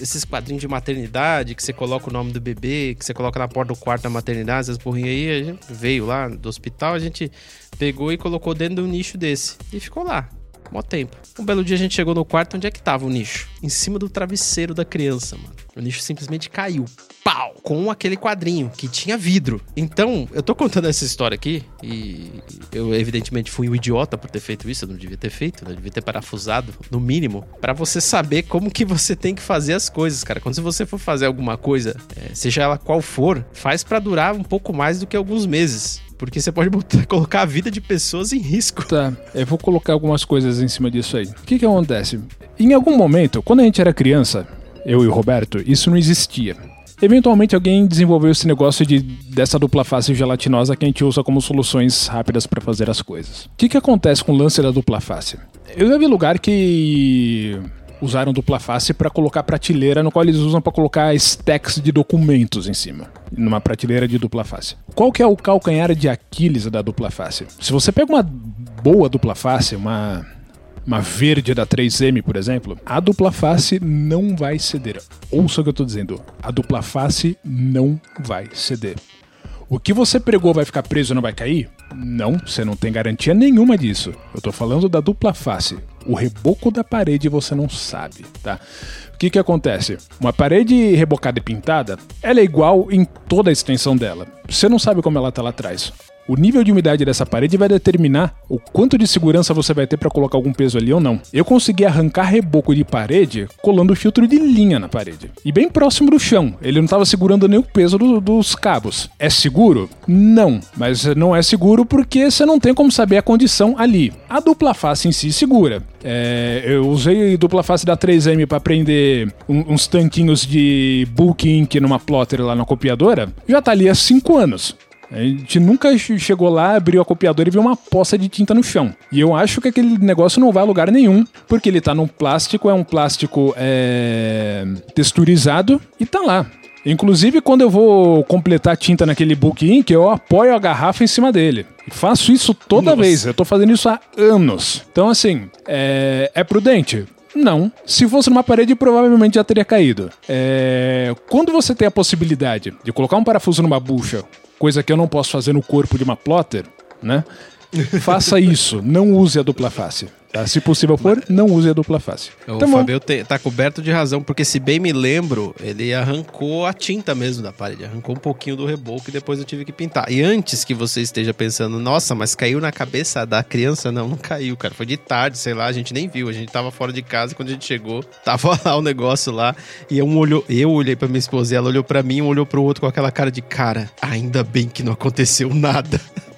esses quadrinhos de maternidade, que você coloca o nome do bebê, que você coloca na porta do quarto da maternidade, essas porrinhas aí, a gente veio lá do hospital, a gente pegou e colocou dentro de um nicho desse. E ficou lá, mó tempo. Um belo dia a gente chegou no quarto, onde é que tava o nicho? Em cima do travesseiro da criança, mano. O nicho simplesmente caiu. Pau! Com aquele quadrinho que tinha vidro. Então, eu tô contando essa história aqui e eu, evidentemente, fui um idiota por ter feito isso. Eu não devia ter feito, né? Eu devia ter parafusado, no mínimo, para você saber como que você tem que fazer as coisas, cara. Quando você for fazer alguma coisa, é, seja ela qual for, faz para durar um pouco mais do que alguns meses. Porque você pode botar, colocar a vida de pessoas em risco. Tá, eu vou colocar algumas coisas em cima disso aí. O que que acontece? Em algum momento, quando a gente era criança, eu e o Roberto, isso não existia. Eventualmente alguém desenvolveu esse negócio de dessa dupla face gelatinosa que a gente usa como soluções rápidas para fazer as coisas. O que, que acontece com o lance da dupla face? Eu já vi lugar que usaram dupla face para colocar prateleira, no qual eles usam para colocar stacks de documentos em cima, numa prateleira de dupla face. Qual que é o calcanhar de Aquiles da dupla face? Se você pega uma boa dupla face, uma uma verde da 3M, por exemplo, a dupla face não vai ceder. Ouça o que eu estou dizendo. A dupla face não vai ceder. O que você pregou vai ficar preso e não vai cair? Não, você não tem garantia nenhuma disso. Eu estou falando da dupla face. O reboco da parede você não sabe, tá? O que que acontece? Uma parede rebocada e pintada, ela é igual em toda a extensão dela. Você não sabe como ela está lá atrás. O nível de umidade dessa parede vai determinar o quanto de segurança você vai ter para colocar algum peso ali ou não. Eu consegui arrancar reboco de parede colando filtro de linha na parede. E bem próximo do chão. Ele não estava segurando nem o peso do, dos cabos. É seguro? Não. Mas não é seguro porque você não tem como saber a condição ali. A dupla face em si segura. É, eu usei dupla face da 3M para prender um, uns tanquinhos de bulk ink numa plotter lá na copiadora. Já tá ali há 5 anos. A gente nunca chegou lá, abriu a copiadora e viu uma poça de tinta no chão. E eu acho que aquele negócio não vai a lugar nenhum, porque ele tá num plástico, é um plástico é, texturizado e tá lá. Inclusive, quando eu vou completar tinta naquele book ink, eu apoio a garrafa em cima dele. E faço isso toda Nossa. vez. Eu tô fazendo isso há anos. Então, assim, é, é prudente? Não. Se fosse numa parede, provavelmente já teria caído. É... Quando você tem a possibilidade de colocar um parafuso numa bucha coisa que eu não posso fazer no corpo de uma plotter, né? Faça isso, não use a dupla face. Tá? Se possível for, não use a dupla face. O Tá. Fabio te- tá coberto de razão, porque se bem me lembro, ele arrancou a tinta mesmo da parede, arrancou um pouquinho do reboco e depois eu tive que pintar. E antes que você esteja pensando, nossa, mas caiu na cabeça da criança? Não, não caiu, cara. Foi de tarde, sei lá, a gente nem viu. A gente tava fora de casa quando a gente chegou, tava lá o negócio lá. E um olhou, eu olhei pra minha esposa e ela olhou pra mim, um olhou pro outro com aquela cara de cara. Ainda bem que não aconteceu nada.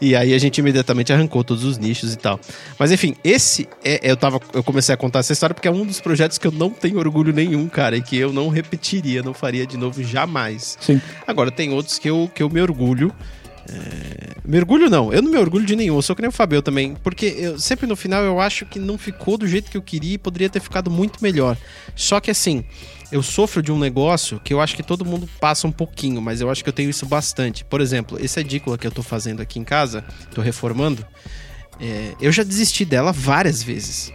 E aí a gente imediatamente arrancou todos os nichos e tal. Mas enfim, esse é, eu tava eu comecei a contar essa história porque é um dos projetos que eu não tenho orgulho nenhum, cara, e que eu não repetiria, não faria de novo jamais. Sim. Agora tem outros que eu, que eu me orgulho. É, Me orgulho não, eu não me orgulho de nenhum, eu sou que nem o Fabio também, porque eu, sempre no final eu acho que não ficou do jeito que eu queria e poderia ter ficado muito melhor. Só que assim, eu sofro de um negócio que eu acho que todo mundo passa um pouquinho, mas eu acho que eu tenho isso bastante. Por exemplo, essa edícula que eu tô fazendo aqui em casa, tô reformando, é, eu já desisti dela várias vezes.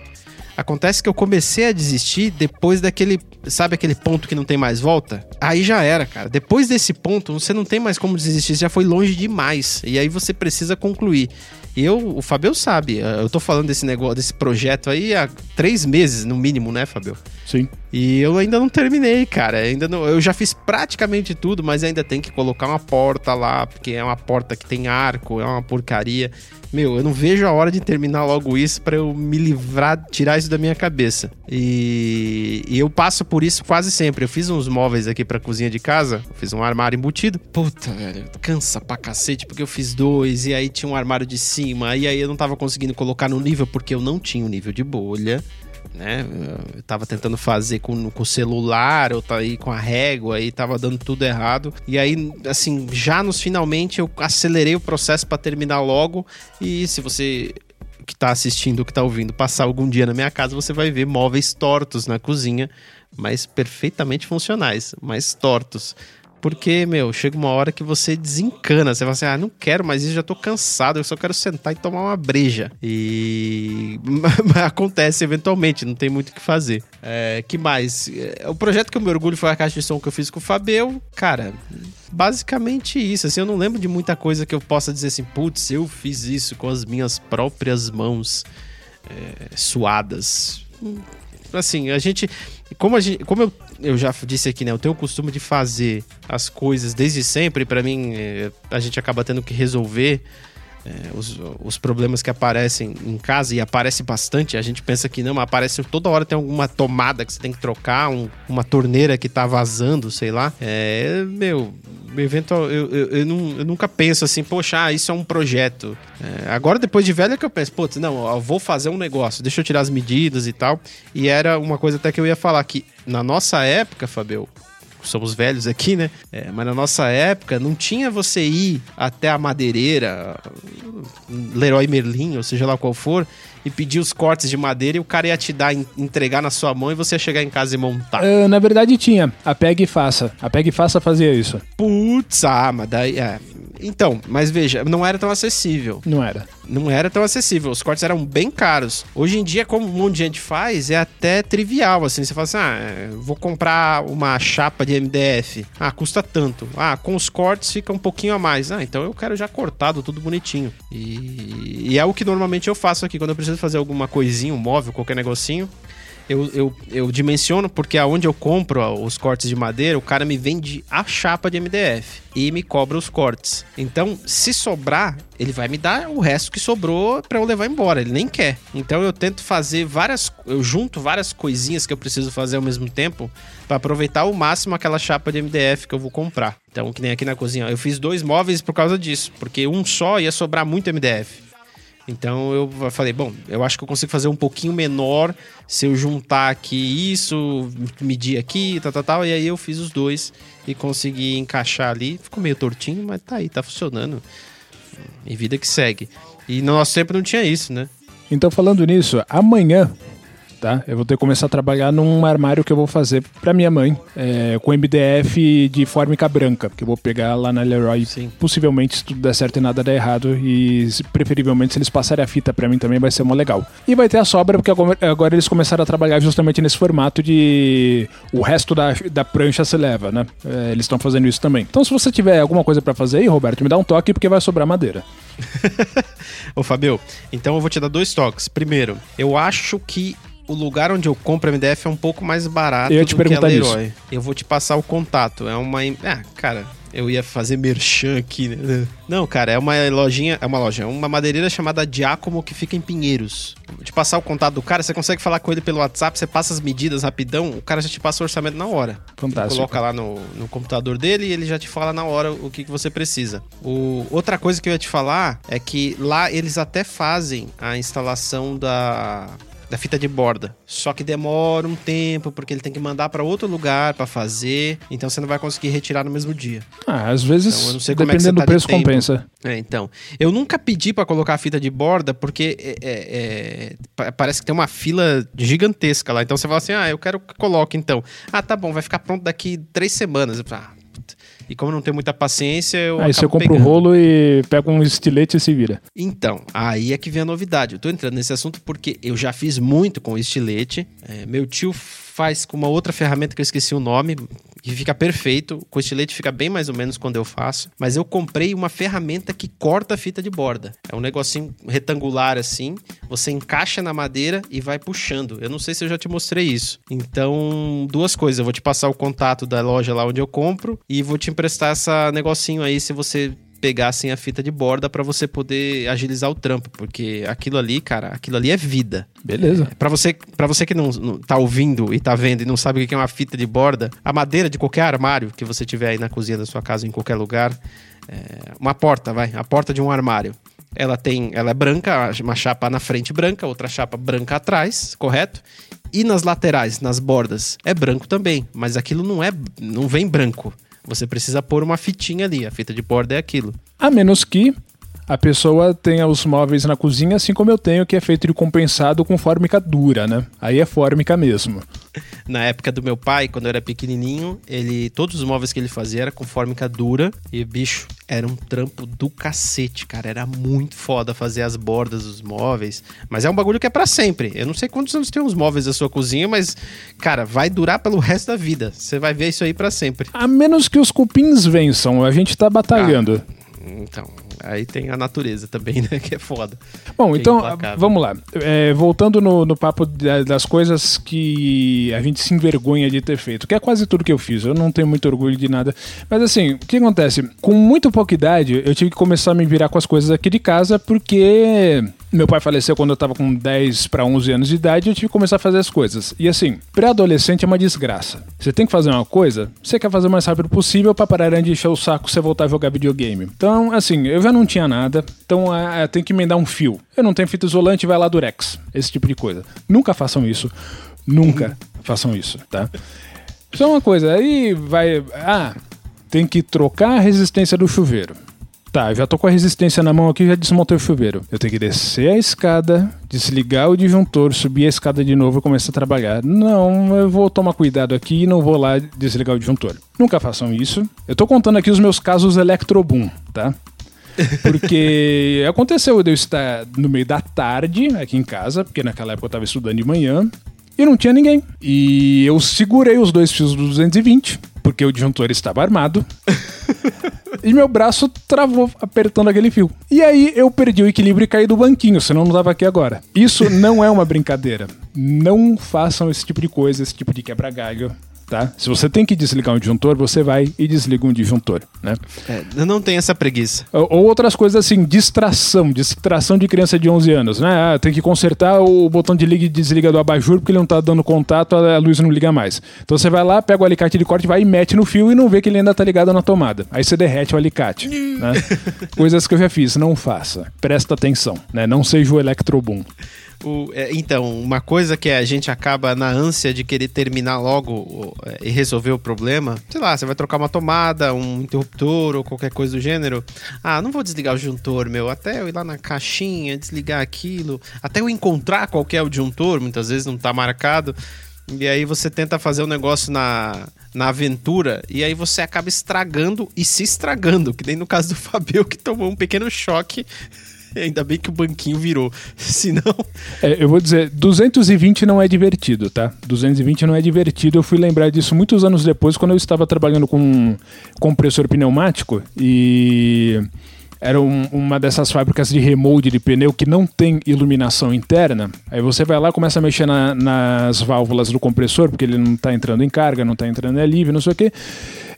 Acontece que eu comecei a desistir depois daquele, sabe aquele ponto que não tem mais volta? Aí já era, cara. Depois desse ponto, você não tem mais como desistir, você já foi longe demais. E aí você precisa concluir. E eu, o Fabio sabe, eu tô falando desse negócio, desse projeto aí há três meses, no mínimo, né, Fabio? Sim. E eu ainda não terminei, cara. Ainda não, eu já fiz praticamente tudo, mas ainda tem que colocar uma porta lá, porque é uma porta que tem arco, é uma porcaria. Meu, eu não vejo a hora de terminar logo isso pra eu me livrar, tirar isso da minha cabeça. E, e eu passo por isso quase sempre. Eu fiz uns móveis aqui pra cozinha de casa, fiz um armário embutido. Puta, velho, cansa pra cacete, porque eu fiz dois, e aí tinha um armário de cima, e aí eu não tava conseguindo colocar no nível, porque eu não tinha o nível de bolha né? Eu tava tentando fazer com, o celular, ou tá aí com a régua, aí tava dando tudo errado. E aí, assim, já nos finalmente eu acelerei o processo para terminar logo. E se você que tá assistindo, que tá ouvindo, passar algum dia na minha casa, você vai ver móveis tortos na cozinha, mas perfeitamente funcionais, mas tortos. Porque, meu, chega uma hora que você desencana. Você fala assim, ah, não quero mais isso, já tô cansado, eu só quero sentar e tomar uma breja. E acontece eventualmente, não tem muito o que fazer. É, que mais? É, O projeto que eu me orgulho foi a caixa de som que eu fiz com o Fabio. Cara, basicamente isso. Assim, eu não lembro de muita coisa que eu possa dizer assim, putz, eu fiz isso com as minhas próprias mãos é, suadas. Hum, Assim, a gente. Como, a gente, como eu, eu já disse aqui, né? Eu tenho o costume de fazer as coisas desde sempre. Pra mim, é, a gente acaba tendo que resolver é, os, os problemas que aparecem em casa e aparece bastante. A gente pensa que não, mas aparece toda hora tem alguma tomada que você tem que trocar, um- uma torneira que tá vazando, sei lá. É, meu, eventual, eu, eu, eu, eu nunca penso assim, poxa, ah, isso é um projeto. É, agora, depois de velho, é que eu penso, putz, não, eu vou fazer um negócio, deixa eu tirar as medidas e tal. E era uma coisa até que eu ia falar que na nossa época, Fabio, somos velhos aqui, né? É, mas na nossa época não tinha você ir até a madeireira, Leroy Merlin, ou seja lá qual for, e pedir os cortes de madeira e o cara ia te dar, en- entregar na sua mão e você ia chegar em casa e montar. Ah, na verdade tinha. A Peg e Faça. A Peg e Faça fazia isso. Putz, ah, mas daí. É. Então, mas veja, não era tão acessível. Não era. Não era tão acessível. Os cortes eram bem caros. Hoje em dia, como um monte de gente faz, é até trivial, assim. Você fala assim, ah, é, vou comprar uma chapa de MDF. Ah, custa tanto. Ah, com os cortes fica um pouquinho a mais. Ah, então eu quero já cortado, tudo bonitinho. E, e é o que normalmente eu faço aqui. Quando eu preciso fazer alguma coisinha, um móvel, qualquer negocinho, eu, eu, eu dimensiono porque aonde eu compro os cortes de madeira, o cara me vende a chapa de MDF e me cobra os cortes. Então, se sobrar, ele vai me dar o resto que sobrou pra eu levar embora. Ele nem quer. Então, eu tento fazer várias. Eu junto várias coisinhas que eu preciso fazer ao mesmo tempo pra aproveitar ao máximo aquela chapa de MDF que eu vou comprar. Então, que nem aqui na cozinha. Eu fiz dois móveis por causa disso, porque um só ia sobrar muito MDF. Então eu falei, bom, eu acho que eu consigo fazer um pouquinho menor se eu juntar aqui isso, medir aqui, tal, tal, tal. E aí eu fiz os dois e consegui encaixar ali. Ficou meio tortinho, mas tá aí, tá funcionando. E vida que segue. E no nosso tempo não tinha isso, né? Então, falando nisso, amanhã tá? Eu vou ter que começar a trabalhar num armário que eu vou fazer para minha mãe, é, com MDF de fórmica branca, que eu vou pegar lá na Leroy. Sim. Possivelmente, se tudo der certo e nada der errado, e preferivelmente se eles passarem a fita para mim também vai ser mó legal. E vai ter a sobra, porque agora, agora eles começaram a trabalhar justamente nesse formato de o resto da, da prancha se leva, né? É, eles estão fazendo isso também. Então, se você tiver alguma coisa para fazer aí, Roberto, me dá um toque, porque vai sobrar madeira. Ô, Fabio, então eu vou te dar dois toques. Primeiro, eu acho que o lugar onde eu compro MDF é um pouco mais barato Eu ia te do que a perguntar Leroy. Eu vou te passar o contato. É uma. Ah, cara, eu ia fazer merchan aqui, né? Não, cara, é uma lojinha. É uma loja, é uma madeireira chamada Giacomo que fica em Pinheiros. Vou te passar o contato do cara, você consegue falar com ele pelo WhatsApp, você passa as medidas rapidão, o cara já te passa o orçamento na hora. Fantástico. Coloca lá no, no computador dele e ele já te fala na hora o que, que você precisa. O, outra coisa que eu ia te falar é que lá eles até fazem a instalação da, da fita de borda. Só que demora um tempo, porque ele tem que mandar para outro lugar para fazer. Então você não vai conseguir retirar no mesmo dia. Ah, às vezes, Então, eu não sei como é que dependendo tá do preço, compensa. É, então. Eu nunca pedi para colocar a fita de borda, porque é, é, é, pa- parece que tem uma fila gigantesca lá. Então você fala assim: ah, eu quero que coloque então. Ah, tá bom, vai ficar pronto daqui três semanas. Eu falo, ah. E como eu não tenho muita paciência, eu. Aí você compra o rolo e pega um estilete e se vira. Então, aí é que vem a novidade. Eu tô entrando nesse assunto porque eu já fiz muito com estilete. É, meu tio faz com uma outra ferramenta que eu esqueci o nome, que fica perfeito. Com estilete fica bem mais ou menos quando eu faço. Mas eu comprei uma ferramenta que corta a fita de borda. É um negocinho retangular assim. Você encaixa na madeira e vai puxando. Eu não sei se eu já te mostrei isso. Então, duas coisas. Eu vou te passar o contato da loja lá onde eu compro e vou te emprestar essa negocinho aí se você pegassem a fita de borda pra você poder agilizar o trampo, porque aquilo ali, cara, aquilo ali é vida. Beleza. Pra você, pra você que não, não tá ouvindo e tá vendo e não sabe o que é uma fita de borda, a madeira de qualquer armário que você tiver aí na cozinha da sua casa, em qualquer lugar, é, uma porta, vai, a porta de um armário. Ela tem, ela é branca, uma chapa na frente branca, outra chapa branca atrás, correto? E nas laterais, nas bordas, é branco também, mas aquilo não é, não vem branco. Você precisa pôr uma fitinha ali, a fita de borda é aquilo. A menos que a pessoa tenha os móveis na cozinha, assim como eu tenho, que é feito de compensado com fórmica dura, né? Aí é fórmica mesmo. Na época do meu pai, quando eu era pequenininho, ele todos os móveis que ele fazia era com fórmica dura e bicho, era um trampo do cacete, cara, era muito foda fazer as bordas dos móveis, mas é um bagulho que é pra sempre. Eu não sei quantos anos tem os móveis da sua cozinha, mas cara, vai durar pelo resto da vida. Você vai ver isso aí pra sempre. A menos que os cupins vençam, a gente tá batalhando. Então, aí tem a natureza também, né, que é foda. Bom, Que é então, implacável. vamos lá. É, voltando no, no papo da- das coisas que a gente se envergonha de ter feito, que é quase tudo que eu fiz. Eu não tenho muito orgulho de nada. Mas assim, o que acontece? Com muito pouca idade, eu tive que começar a me virar com as coisas aqui de casa, porque meu pai faleceu quando eu tava com 10 para 11 anos de idade e eu tive que começar a fazer as coisas. E assim, pré-adolescente é uma desgraça. Você tem que fazer uma coisa, você quer fazer o mais rápido possível pra parar de encher o saco você voltar a jogar videogame. Então, assim, eu já não tinha nada, então é, tem que emendar um fio. Eu não tenho fita isolante, vai lá Durex. Esse tipo de coisa. Nunca façam isso. Nunca façam isso, tá? Só uma coisa, aí vai. Ah, tem que trocar a resistência do chuveiro. Tá, já tô com a resistência na mão aqui, já desmontei o chuveiro. Eu tenho que descer a escada, desligar o disjuntor, subir a escada de novo e começar a trabalhar. Não, eu vou tomar cuidado aqui e não vou lá desligar o disjuntor. Nunca façam isso. Eu tô contando aqui os meus casos Electroboom, tá? Porque aconteceu de eu estar no meio da tarde aqui em casa, porque naquela época eu tava estudando de manhã, e não tinha ninguém. E eu segurei os dois fios do 220, porque o disjuntor estava armado. e meu braço travou apertando aquele fio. E aí eu perdi o equilíbrio e caí do banquinho, senão não tava aqui agora. Isso não é uma brincadeira. Não façam esse tipo de coisa, esse tipo de quebra-galho. Tá? Se você tem que desligar um disjuntor, você vai e desliga um disjuntor, né? É, eu não tenho essa preguiça. Ou ou outras coisas assim, distração, distração de criança de 11 anos, né? Ah, tem que consertar o botão de liga e desliga do abajur porque ele não tá dando contato, a luz não liga mais. Então você vai lá, pega o alicate de corte, vai e mete no fio e não vê que ele ainda tá ligado na tomada. Aí você derrete o alicate, né? Coisas que eu já fiz, não faça. Presta atenção, né? Não seja o Electroboom. O, é, então, uma coisa que a gente acaba na ânsia de querer terminar logo é, e resolver o problema, sei lá, você vai trocar uma tomada, um interruptor ou qualquer coisa do gênero. Ah, não vou desligar o disjuntor, meu, até eu ir lá na caixinha, desligar aquilo, até eu encontrar qual é o disjuntor, muitas vezes não tá marcado. E aí você tenta fazer o um negócio na, na aventura e aí você acaba estragando e se estragando, que nem no caso do Fabio que tomou um pequeno choque Ainda bem que o banquinho virou. Senão. É, eu vou dizer, 220 não é divertido, tá? 220 não é divertido. Eu fui lembrar disso muitos anos depois, quando eu estava trabalhando com um compressor pneumático e era um, uma dessas fábricas de remold de pneu que não tem iluminação interna. Aí você vai lá, começa a mexer na, nas válvulas do compressor, porque ele não está entrando em carga, não está entrando em livre, não sei o quê.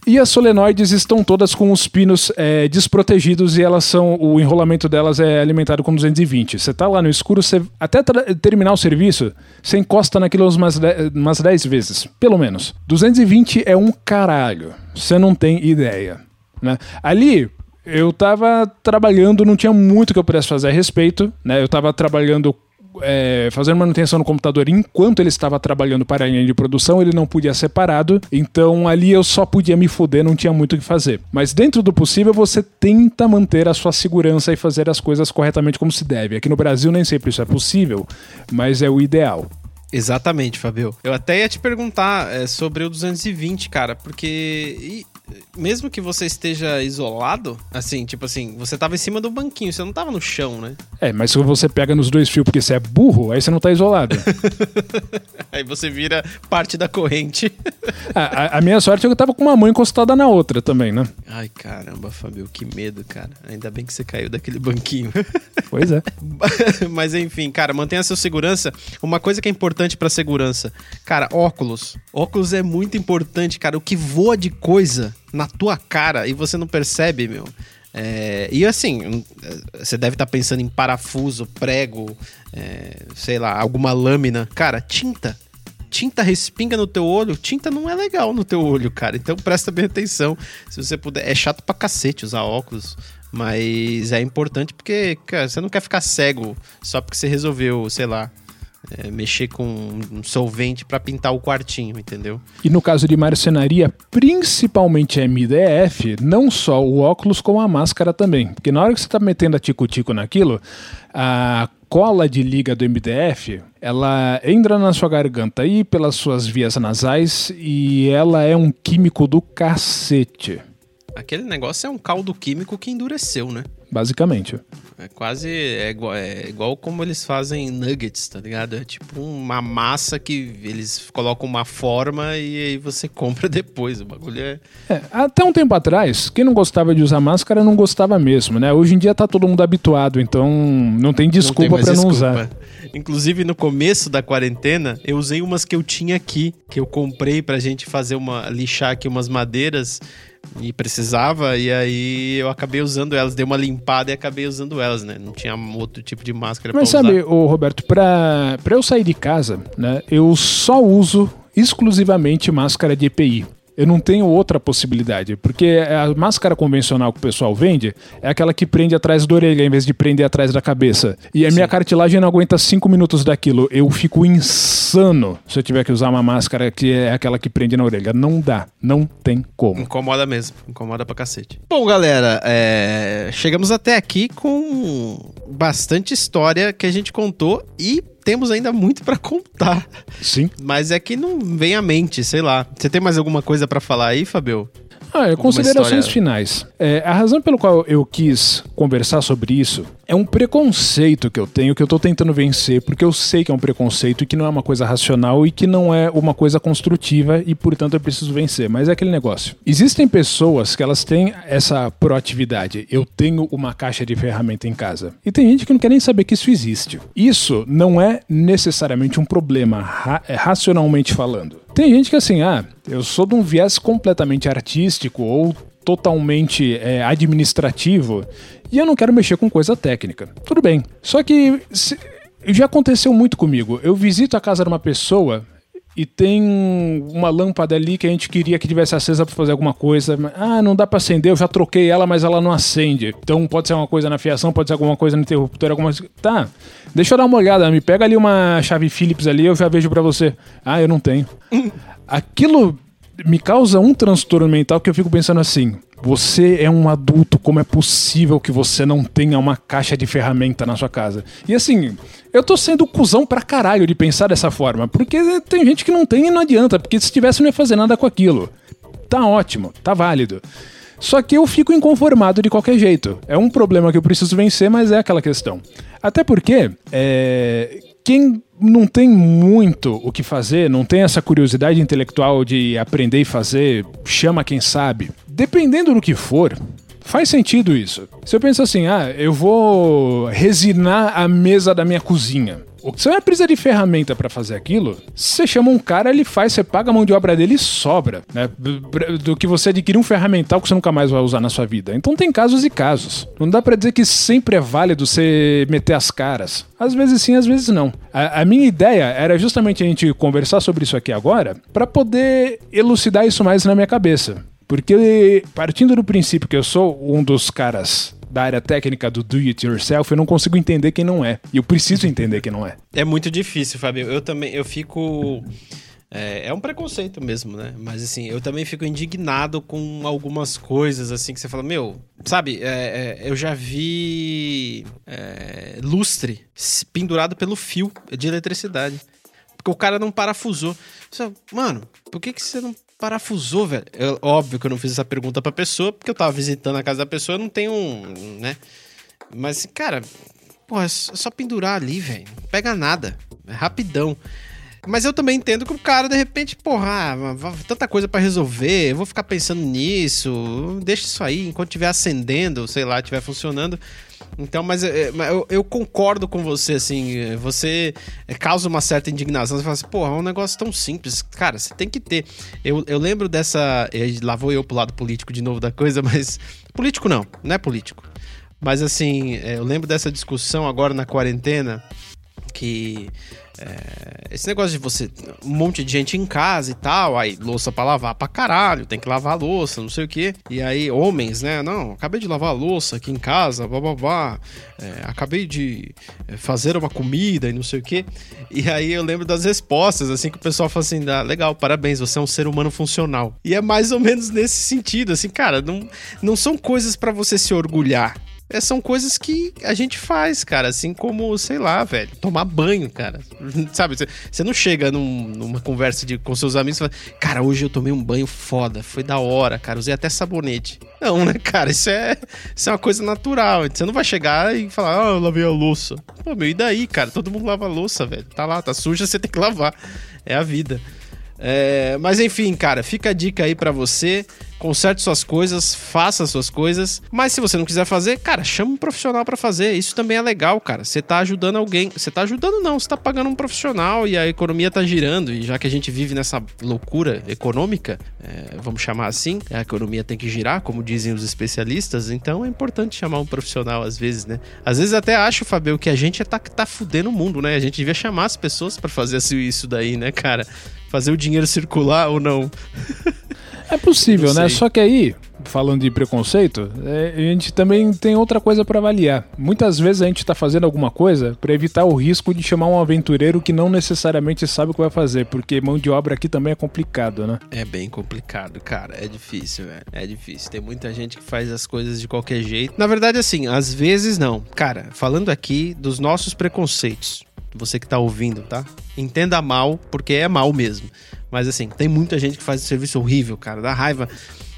E as solenoides estão todas com os pinos é, desprotegidos e elas são. O enrolamento delas é alimentado com 220. Você está lá no escuro, você, até terminar o serviço, você encosta naquilo umas, umas 10 vezes, pelo menos. 220 é um caralho. Você não tem ideia. Né? Ali, eu estava trabalhando, não tinha muito que eu pudesse fazer a respeito, né? Eu estava trabalhando é, fazendo manutenção no computador enquanto ele estava trabalhando para a linha de produção, ele não podia ser parado, então ali eu só podia me fuder, não tinha muito o que fazer. Mas dentro do possível, você tenta manter a sua segurança e fazer as coisas corretamente como se deve. Aqui no Brasil nem sempre isso é possível, mas é o ideal. Exatamente, Fabio. Eu até ia te perguntar é, sobre o 220, cara, porque mesmo que você esteja isolado, assim, tipo assim, você tava em cima do banquinho, você não tava no chão, né? É, mas se você pega nos dois fios porque você é burro, aí você não tá isolado. aí você vira parte da corrente. a, a, a, minha sorte é que eu tava com uma mão encostada na outra também, né? Ai, caramba, Fabio, que medo, cara. Ainda bem que você caiu daquele banquinho. Pois é. mas enfim, cara, mantenha a sua segurança. Uma coisa que é importante para segurança, cara, óculos. Óculos é muito importante, cara. O que voa de coisa na tua cara e você não percebe, meu. É, e assim, você deve estar tá pensando em parafuso, prego, é, sei lá, alguma lâmina. Cara, tinta. Tinta respinga no teu olho, tinta não é legal no teu olho, cara. Então presta bem atenção. Se você puder. É chato pra cacete usar óculos. Mas é importante porque, cara, você não quer ficar cego só porque você resolveu, sei lá, é, mexer com um solvente para pintar o quartinho, entendeu? E no caso de marcenaria, principalmente MDF, não só o óculos, como a máscara também. Porque na hora que você está metendo a tico-tico naquilo, a cola de liga do MDF, ela entra na sua garganta e pelas suas vias nasais e ela é um químico do cacete. Aquele negócio é um caldo químico que endureceu, né? Basicamente. É quase é igual, é igual como eles fazem nuggets, tá ligado? É tipo uma massa que eles colocam uma forma e aí você compra depois. O bagulho é... é. Até um tempo atrás, quem não gostava de usar máscara não gostava mesmo, né? Hoje em dia tá todo mundo habituado, então não tem desculpa para não usar. Inclusive no começo da quarentena, eu usei umas que eu tinha aqui, que eu comprei pra gente fazer uma lixar aqui umas madeiras e precisava, e aí eu acabei usando elas, dei uma limpada e acabei usando elas, né? Não tinha outro tipo de máscara Mas pra sabe, o Roberto, pra, pra eu sair de casa, né, eu só uso exclusivamente máscara de EPI. Eu não tenho outra possibilidade, porque a máscara convencional que o pessoal vende é aquela que prende atrás da orelha em vez de prender atrás da cabeça. E a Sim. minha cartilagem não aguenta cinco minutos daquilo. Eu fico insano se eu tiver que usar uma máscara que é aquela que prende na orelha. Não dá, não tem como. Incomoda mesmo, incomoda pra cacete. Bom, galera, é... chegamos até aqui com bastante história que a gente contou e temos ainda muito para contar. Sim. Mas é que não vem à mente, sei lá. Você tem mais alguma coisa para falar aí, Fabio? Ah, é, considerações história... finais. É, a razão pelo qual eu quis conversar sobre isso é um preconceito que eu tenho, que eu tô tentando vencer, porque eu sei que é um preconceito e que não é uma coisa racional e que não é uma coisa construtiva e, portanto, eu preciso vencer. Mas é aquele negócio. Existem pessoas que elas têm essa proatividade. Eu tenho uma caixa de ferramenta em casa. E tem gente que não quer nem saber que isso existe. Isso não é necessariamente um problema, ra é, racionalmente falando. Tem gente que assim, ah, eu sou de um viés completamente artístico ou totalmente é, administrativo e eu não quero mexer com coisa técnica. Tudo bem. Só que se, já aconteceu muito comigo. Eu visito a casa de uma pessoa e tem uma lâmpada ali que a gente queria que tivesse acesa para fazer alguma coisa. Ah, não dá para acender, eu já troquei ela, mas ela não acende. Então pode ser uma coisa na fiação, pode ser alguma coisa no interruptor, alguma Tá, deixa eu dar uma olhada, me pega ali uma chave Phillips ali, eu já vejo para você. Ah, eu não tenho. Aquilo me causa um transtorno mental que eu fico pensando assim: você é um adulto, como é possível que você não tenha uma caixa de ferramenta na sua casa? E assim, eu tô sendo cuzão pra caralho de pensar dessa forma, porque tem gente que não tem e não adianta, porque se tivesse não ia fazer nada com aquilo. Tá ótimo, tá válido. Só que eu fico inconformado de qualquer jeito. É um problema que eu preciso vencer, mas é aquela questão. Até porque, é, quem não tem muito o que fazer, não tem essa curiosidade intelectual de aprender e fazer, chama quem sabe. Dependendo do que for, faz sentido isso. Se eu penso assim, ah, eu vou resinar a mesa da minha cozinha. Você vai precisar de ferramenta para fazer aquilo, você chama um cara, ele faz, você paga a mão de obra dele e sobra, né? Do que você adquirir um ferramental que você nunca mais vai usar na sua vida. Então tem casos e casos. Não dá para dizer que sempre é válido você meter as caras. Às vezes sim, às vezes não. A, a minha ideia era justamente a gente conversar sobre isso aqui agora para poder elucidar isso mais na minha cabeça. Porque partindo do princípio que eu sou um dos caras da área técnica do do it yourself, eu não consigo entender quem não é. E eu preciso entender quem não é. É muito difícil, Fabio. Eu também, eu fico é, é, um preconceito mesmo, né? Mas assim, eu também fico indignado com algumas coisas, assim, que você fala, meu, sabe, é, é, eu já vi é, lustre pendurado pelo fio de eletricidade. Porque o cara não parafusou. Mano, por que, que você não parafusou, velho? Eu, óbvio que eu não fiz essa pergunta pra pessoa, porque eu tava visitando a casa da pessoa, eu não tenho um, né? Mas, cara, porra, é só pendurar ali, velho. Não pega nada. É rapidão. Mas eu também entendo que o cara, de repente, porra, ah, tanta coisa para resolver, eu vou ficar pensando nisso, deixa isso aí, enquanto estiver acendendo, sei lá, estiver funcionando. Então, mas é, eu, eu, concordo com você, assim, você causa uma certa indignação. Você fala assim, porra, é um negócio tão simples. Cara, você tem que ter. Eu, eu lembro dessa. Lá vou eu pro lado político de novo da coisa, mas. Político não, não é político. Mas assim, é, eu lembro dessa discussão agora na quarentena que é, esse negócio de você. Um monte de gente em casa e tal, aí louça pra lavar pra caralho, tem que lavar louça, não sei o que. E aí, homens, né? Não, acabei de lavar louça aqui em casa, blá blá blá. É, acabei de é, fazer uma comida e não sei o que. E aí eu lembro das respostas, assim, que o pessoal fala assim: ah, legal, parabéns, você é um ser humano funcional. E é mais ou menos nesse sentido, assim, cara, não, não são coisas para você se orgulhar é, são coisas que a gente faz, cara. Assim como, sei lá, velho, tomar banho, cara. Sabe, você não chega num, numa conversa de, com seus amigos e fala, cara, hoje eu tomei um banho foda, foi da hora, cara, usei até sabonete. Não, né, cara, isso é, isso é uma coisa natural. Você não vai chegar e falar, ah, eu lavei a louça. Pô, meu, e daí, cara? Todo mundo lava a louça, velho. Tá lá, tá suja, você tem que lavar. É a vida. É, mas enfim, cara, fica a dica aí para você conserte suas coisas, faça suas coisas. Mas se você não quiser fazer, cara, chama um profissional para fazer. Isso também é legal, cara. Você tá ajudando alguém. Você tá ajudando, não, você tá pagando um profissional e a economia tá girando. E já que a gente vive nessa loucura econômica, é, vamos chamar assim, a economia tem que girar, como dizem os especialistas, então é importante chamar um profissional às vezes, né? Às vezes até acho, Fabio, que a gente tá, tá fudendo o mundo, né? A gente devia chamar as pessoas para fazer isso daí, né, cara? Fazer o dinheiro circular ou não. É possível, né? Só que aí, falando de preconceito, é, a gente também tem outra coisa para avaliar. Muitas vezes a gente está fazendo alguma coisa para evitar o risco de chamar um aventureiro que não necessariamente sabe o que vai fazer, porque mão de obra aqui também é complicado, né? É bem complicado, cara. É difícil, velho. É difícil. Tem muita gente que faz as coisas de qualquer jeito. Na verdade, assim, às vezes não. Cara, falando aqui dos nossos preconceitos, você que tá ouvindo, tá? Entenda mal, porque é mal mesmo. Mas assim, tem muita gente que faz um serviço horrível, cara, dá raiva.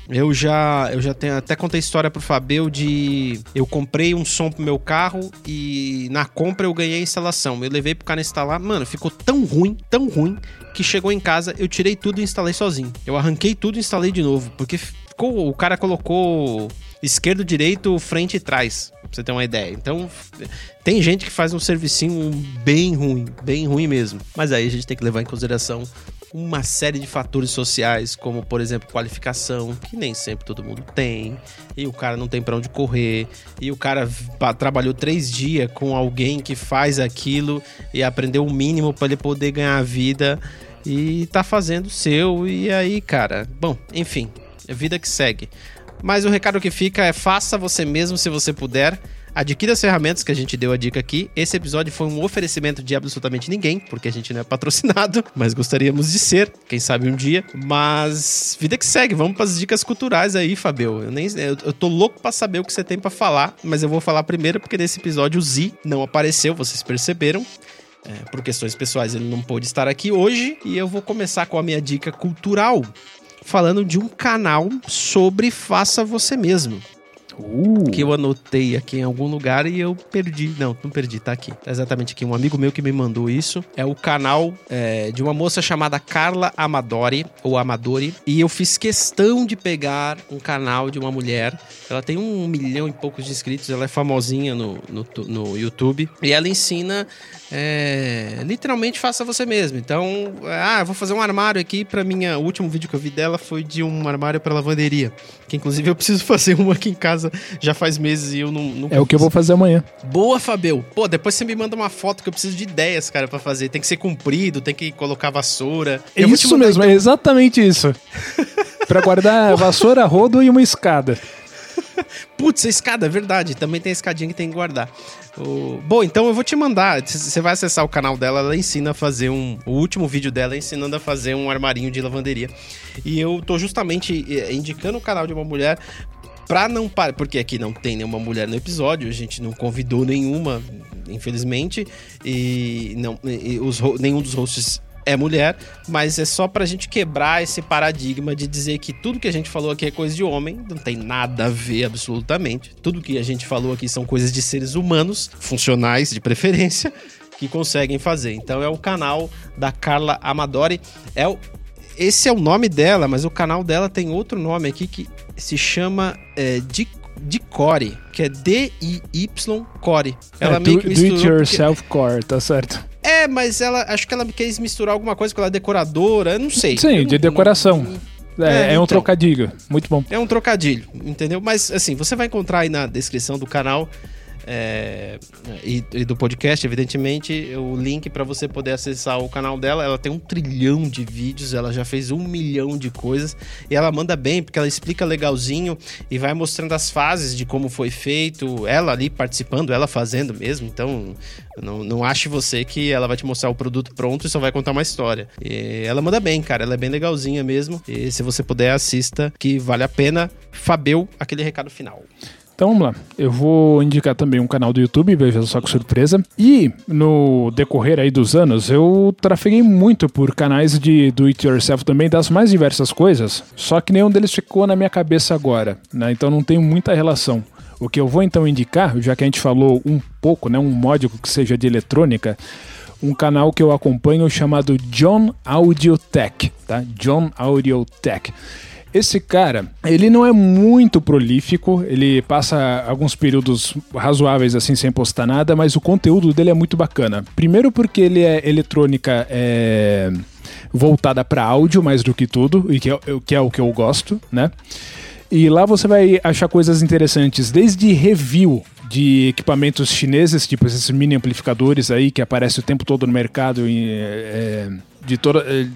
Eu já, eu já tenho até contei história pro Fabio de eu comprei um som pro meu carro e na compra eu ganhei a instalação. Eu levei pro cara instalar, mano, ficou tão ruim, tão ruim que chegou em casa, eu tirei tudo e instalei sozinho. Eu arranquei tudo e instalei de novo, porque ficou, o cara colocou esquerdo, direito, frente e trás, pra você ter uma ideia. Então, tem gente que faz um servicinho bem ruim, bem ruim mesmo. Mas aí a gente tem que levar em consideração uma série de fatores sociais, como por exemplo qualificação, que nem sempre todo mundo tem, e o cara não tem para onde correr, e o cara trabalhou três dias com alguém que faz aquilo e aprendeu o mínimo para ele poder ganhar a vida. e tá fazendo o seu. E aí, cara, bom, enfim, é vida que segue. Mas o recado que fica é faça você mesmo se você puder. Adquira as ferramentas que a gente deu a dica aqui. Esse episódio foi um oferecimento de absolutamente ninguém, porque a gente não é patrocinado, mas gostaríamos de ser, quem sabe um dia. Mas vida que segue, vamos para as dicas culturais aí, Fabio. Eu, nem, eu, eu tô louco para saber o que você tem para falar, mas eu vou falar primeiro porque nesse episódio o Z não apareceu, vocês perceberam. É, por questões pessoais ele não pôde estar aqui hoje e eu vou começar com a minha dica cultural falando de um canal sobre faça você mesmo. Uh. Que eu anotei aqui em algum lugar e eu perdi. Não, não perdi, tá aqui. Tá exatamente aqui. Um amigo meu que me mandou isso. É o canal é, de uma moça chamada Carla Amadori, ou Amadori. E eu fiz questão de pegar um canal de uma mulher. Ela tem um milhão e poucos de inscritos, ela é famosinha no, no, no YouTube. E ela ensina é, literalmente faça você mesmo. Então, ah, vou fazer um armário aqui para minha. O último vídeo que eu vi dela foi de um armário para lavanderia. Que inclusive eu preciso fazer um aqui em casa já faz meses e eu não. é o que eu vou fazer amanhã. Boa, Fabel. Pô, depois você me manda uma foto que eu preciso de ideias, cara, para fazer. Tem que ser comprido, tem que colocar vassoura. É isso mesmo, então... é exatamente isso. para guardar vassoura, rodo e uma escada. Putz, a escada, é verdade. Também tem a escadinha que tem que guardar. O... Bom, então eu vou te mandar. Você vai acessar o canal dela, ela ensina a fazer um. O último vídeo dela é ensinando a fazer um armarinho de lavanderia. E eu tô justamente eh, indicando o canal de uma mulher pra não parar. Porque aqui não tem nenhuma mulher no episódio, a gente não convidou nenhuma, infelizmente. E, não, e os, nenhum dos hosts é mulher, mas é só pra gente quebrar esse paradigma de dizer que tudo que a gente falou aqui é coisa de homem, não tem nada a ver absolutamente. Tudo que a gente falou aqui são coisas de seres humanos, funcionais de preferência, que conseguem fazer. Então é o canal da Carla Amadori. É o, esse é o nome dela, mas o canal dela tem outro nome aqui que se chama é, de de Core, que é D-I-Y Core. Ela é, meio do, que misturou do it yourself porque... core, tá certo. É, mas ela acho que ela quis misturar alguma coisa com ela é decoradora, eu não sei. Sim, de decoração. Não, é, é, é, um então, trocadilho. Muito bom. É um trocadilho, entendeu? Mas assim, você vai encontrar aí na descrição do canal é, e, e, do podcast, evidentemente, o link para você poder acessar o canal dela. Ela tem um trilhão de vídeos, ela já fez um milhão de coisas e ela manda bem porque ela explica legalzinho e vai mostrando as fases de como foi feito. Ela ali participando, ela fazendo mesmo. Então, não, não ache você que ela vai te mostrar o produto pronto e só vai contar uma história. E ela manda bem, cara. Ela é bem legalzinha mesmo. E se você puder, assista, que vale a pena. Fabeu, aquele recado final. Então vamos lá. Eu vou indicar também um canal do YouTube, veja só que surpresa. E no decorrer aí dos anos, eu trafeguei muito por canais de do it yourself também, das mais diversas coisas. Só que nenhum deles ficou na minha cabeça agora, né? Então não tem muita relação. O que eu vou então indicar, já que a gente falou um pouco, né, um módico que seja de eletrônica, um canal que eu acompanho chamado John Audio Tech, tá? John Audio Tech. Esse cara, ele não é muito prolífico, ele passa alguns períodos razoáveis assim sem postar nada, mas o conteúdo dele é muito bacana. Primeiro porque ele é eletrônica é, voltada para áudio mais do que tudo, e que é, que é o que eu gosto, né? E lá você vai achar coisas interessantes, desde review de equipamentos chineses, tipo esses mini amplificadores aí que aparecem o tempo todo no mercado, e, é, de toda. É,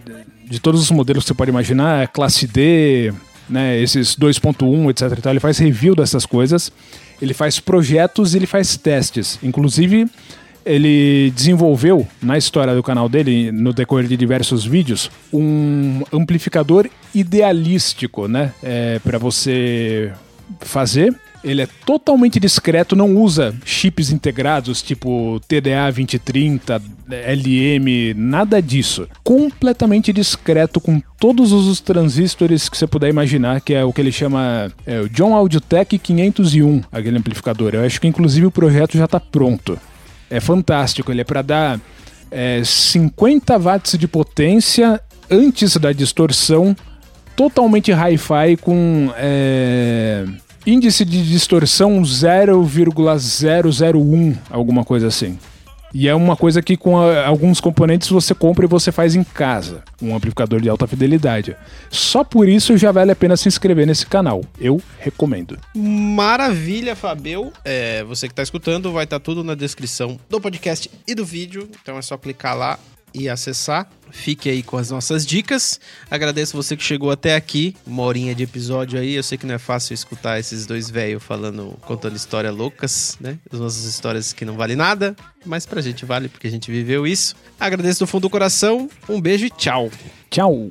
de todos os modelos que você pode imaginar, classe D, né, esses 2.1, etc. Então ele faz review dessas coisas, ele faz projetos e ele faz testes. Inclusive, ele desenvolveu na história do canal dele, no decorrer de diversos vídeos, um amplificador idealístico, né, é, para você fazer ele é totalmente discreto, não usa chips integrados tipo TDA 2030, LM, nada disso. Completamente discreto com todos os transistores que você puder imaginar, que é o que ele chama é, o John Audiotech 501, aquele amplificador. Eu acho que inclusive o projeto já está pronto. É fantástico, ele é para dar é, 50 watts de potência antes da distorção, totalmente hi-fi com é, índice de distorção 0,001, alguma coisa assim. E é uma coisa que com a, alguns componentes você compra e você faz em casa, um amplificador de alta fidelidade. Só por isso já vale a pena se inscrever nesse canal. Eu recomendo. Maravilha, Fabio. É, você que está escutando, vai estar tá tudo na descrição do podcast e do vídeo. Então é só clicar lá e acessar. Fique aí com as nossas dicas. Agradeço você que chegou até aqui, uma horinha de episódio aí. Eu sei que não é fácil escutar esses dois velhos falando, contando histórias loucas, né? As nossas histórias que não valem nada, mas pra gente vale porque a gente viveu isso. Agradeço do fundo do coração. Um beijo e tchau. Tchau.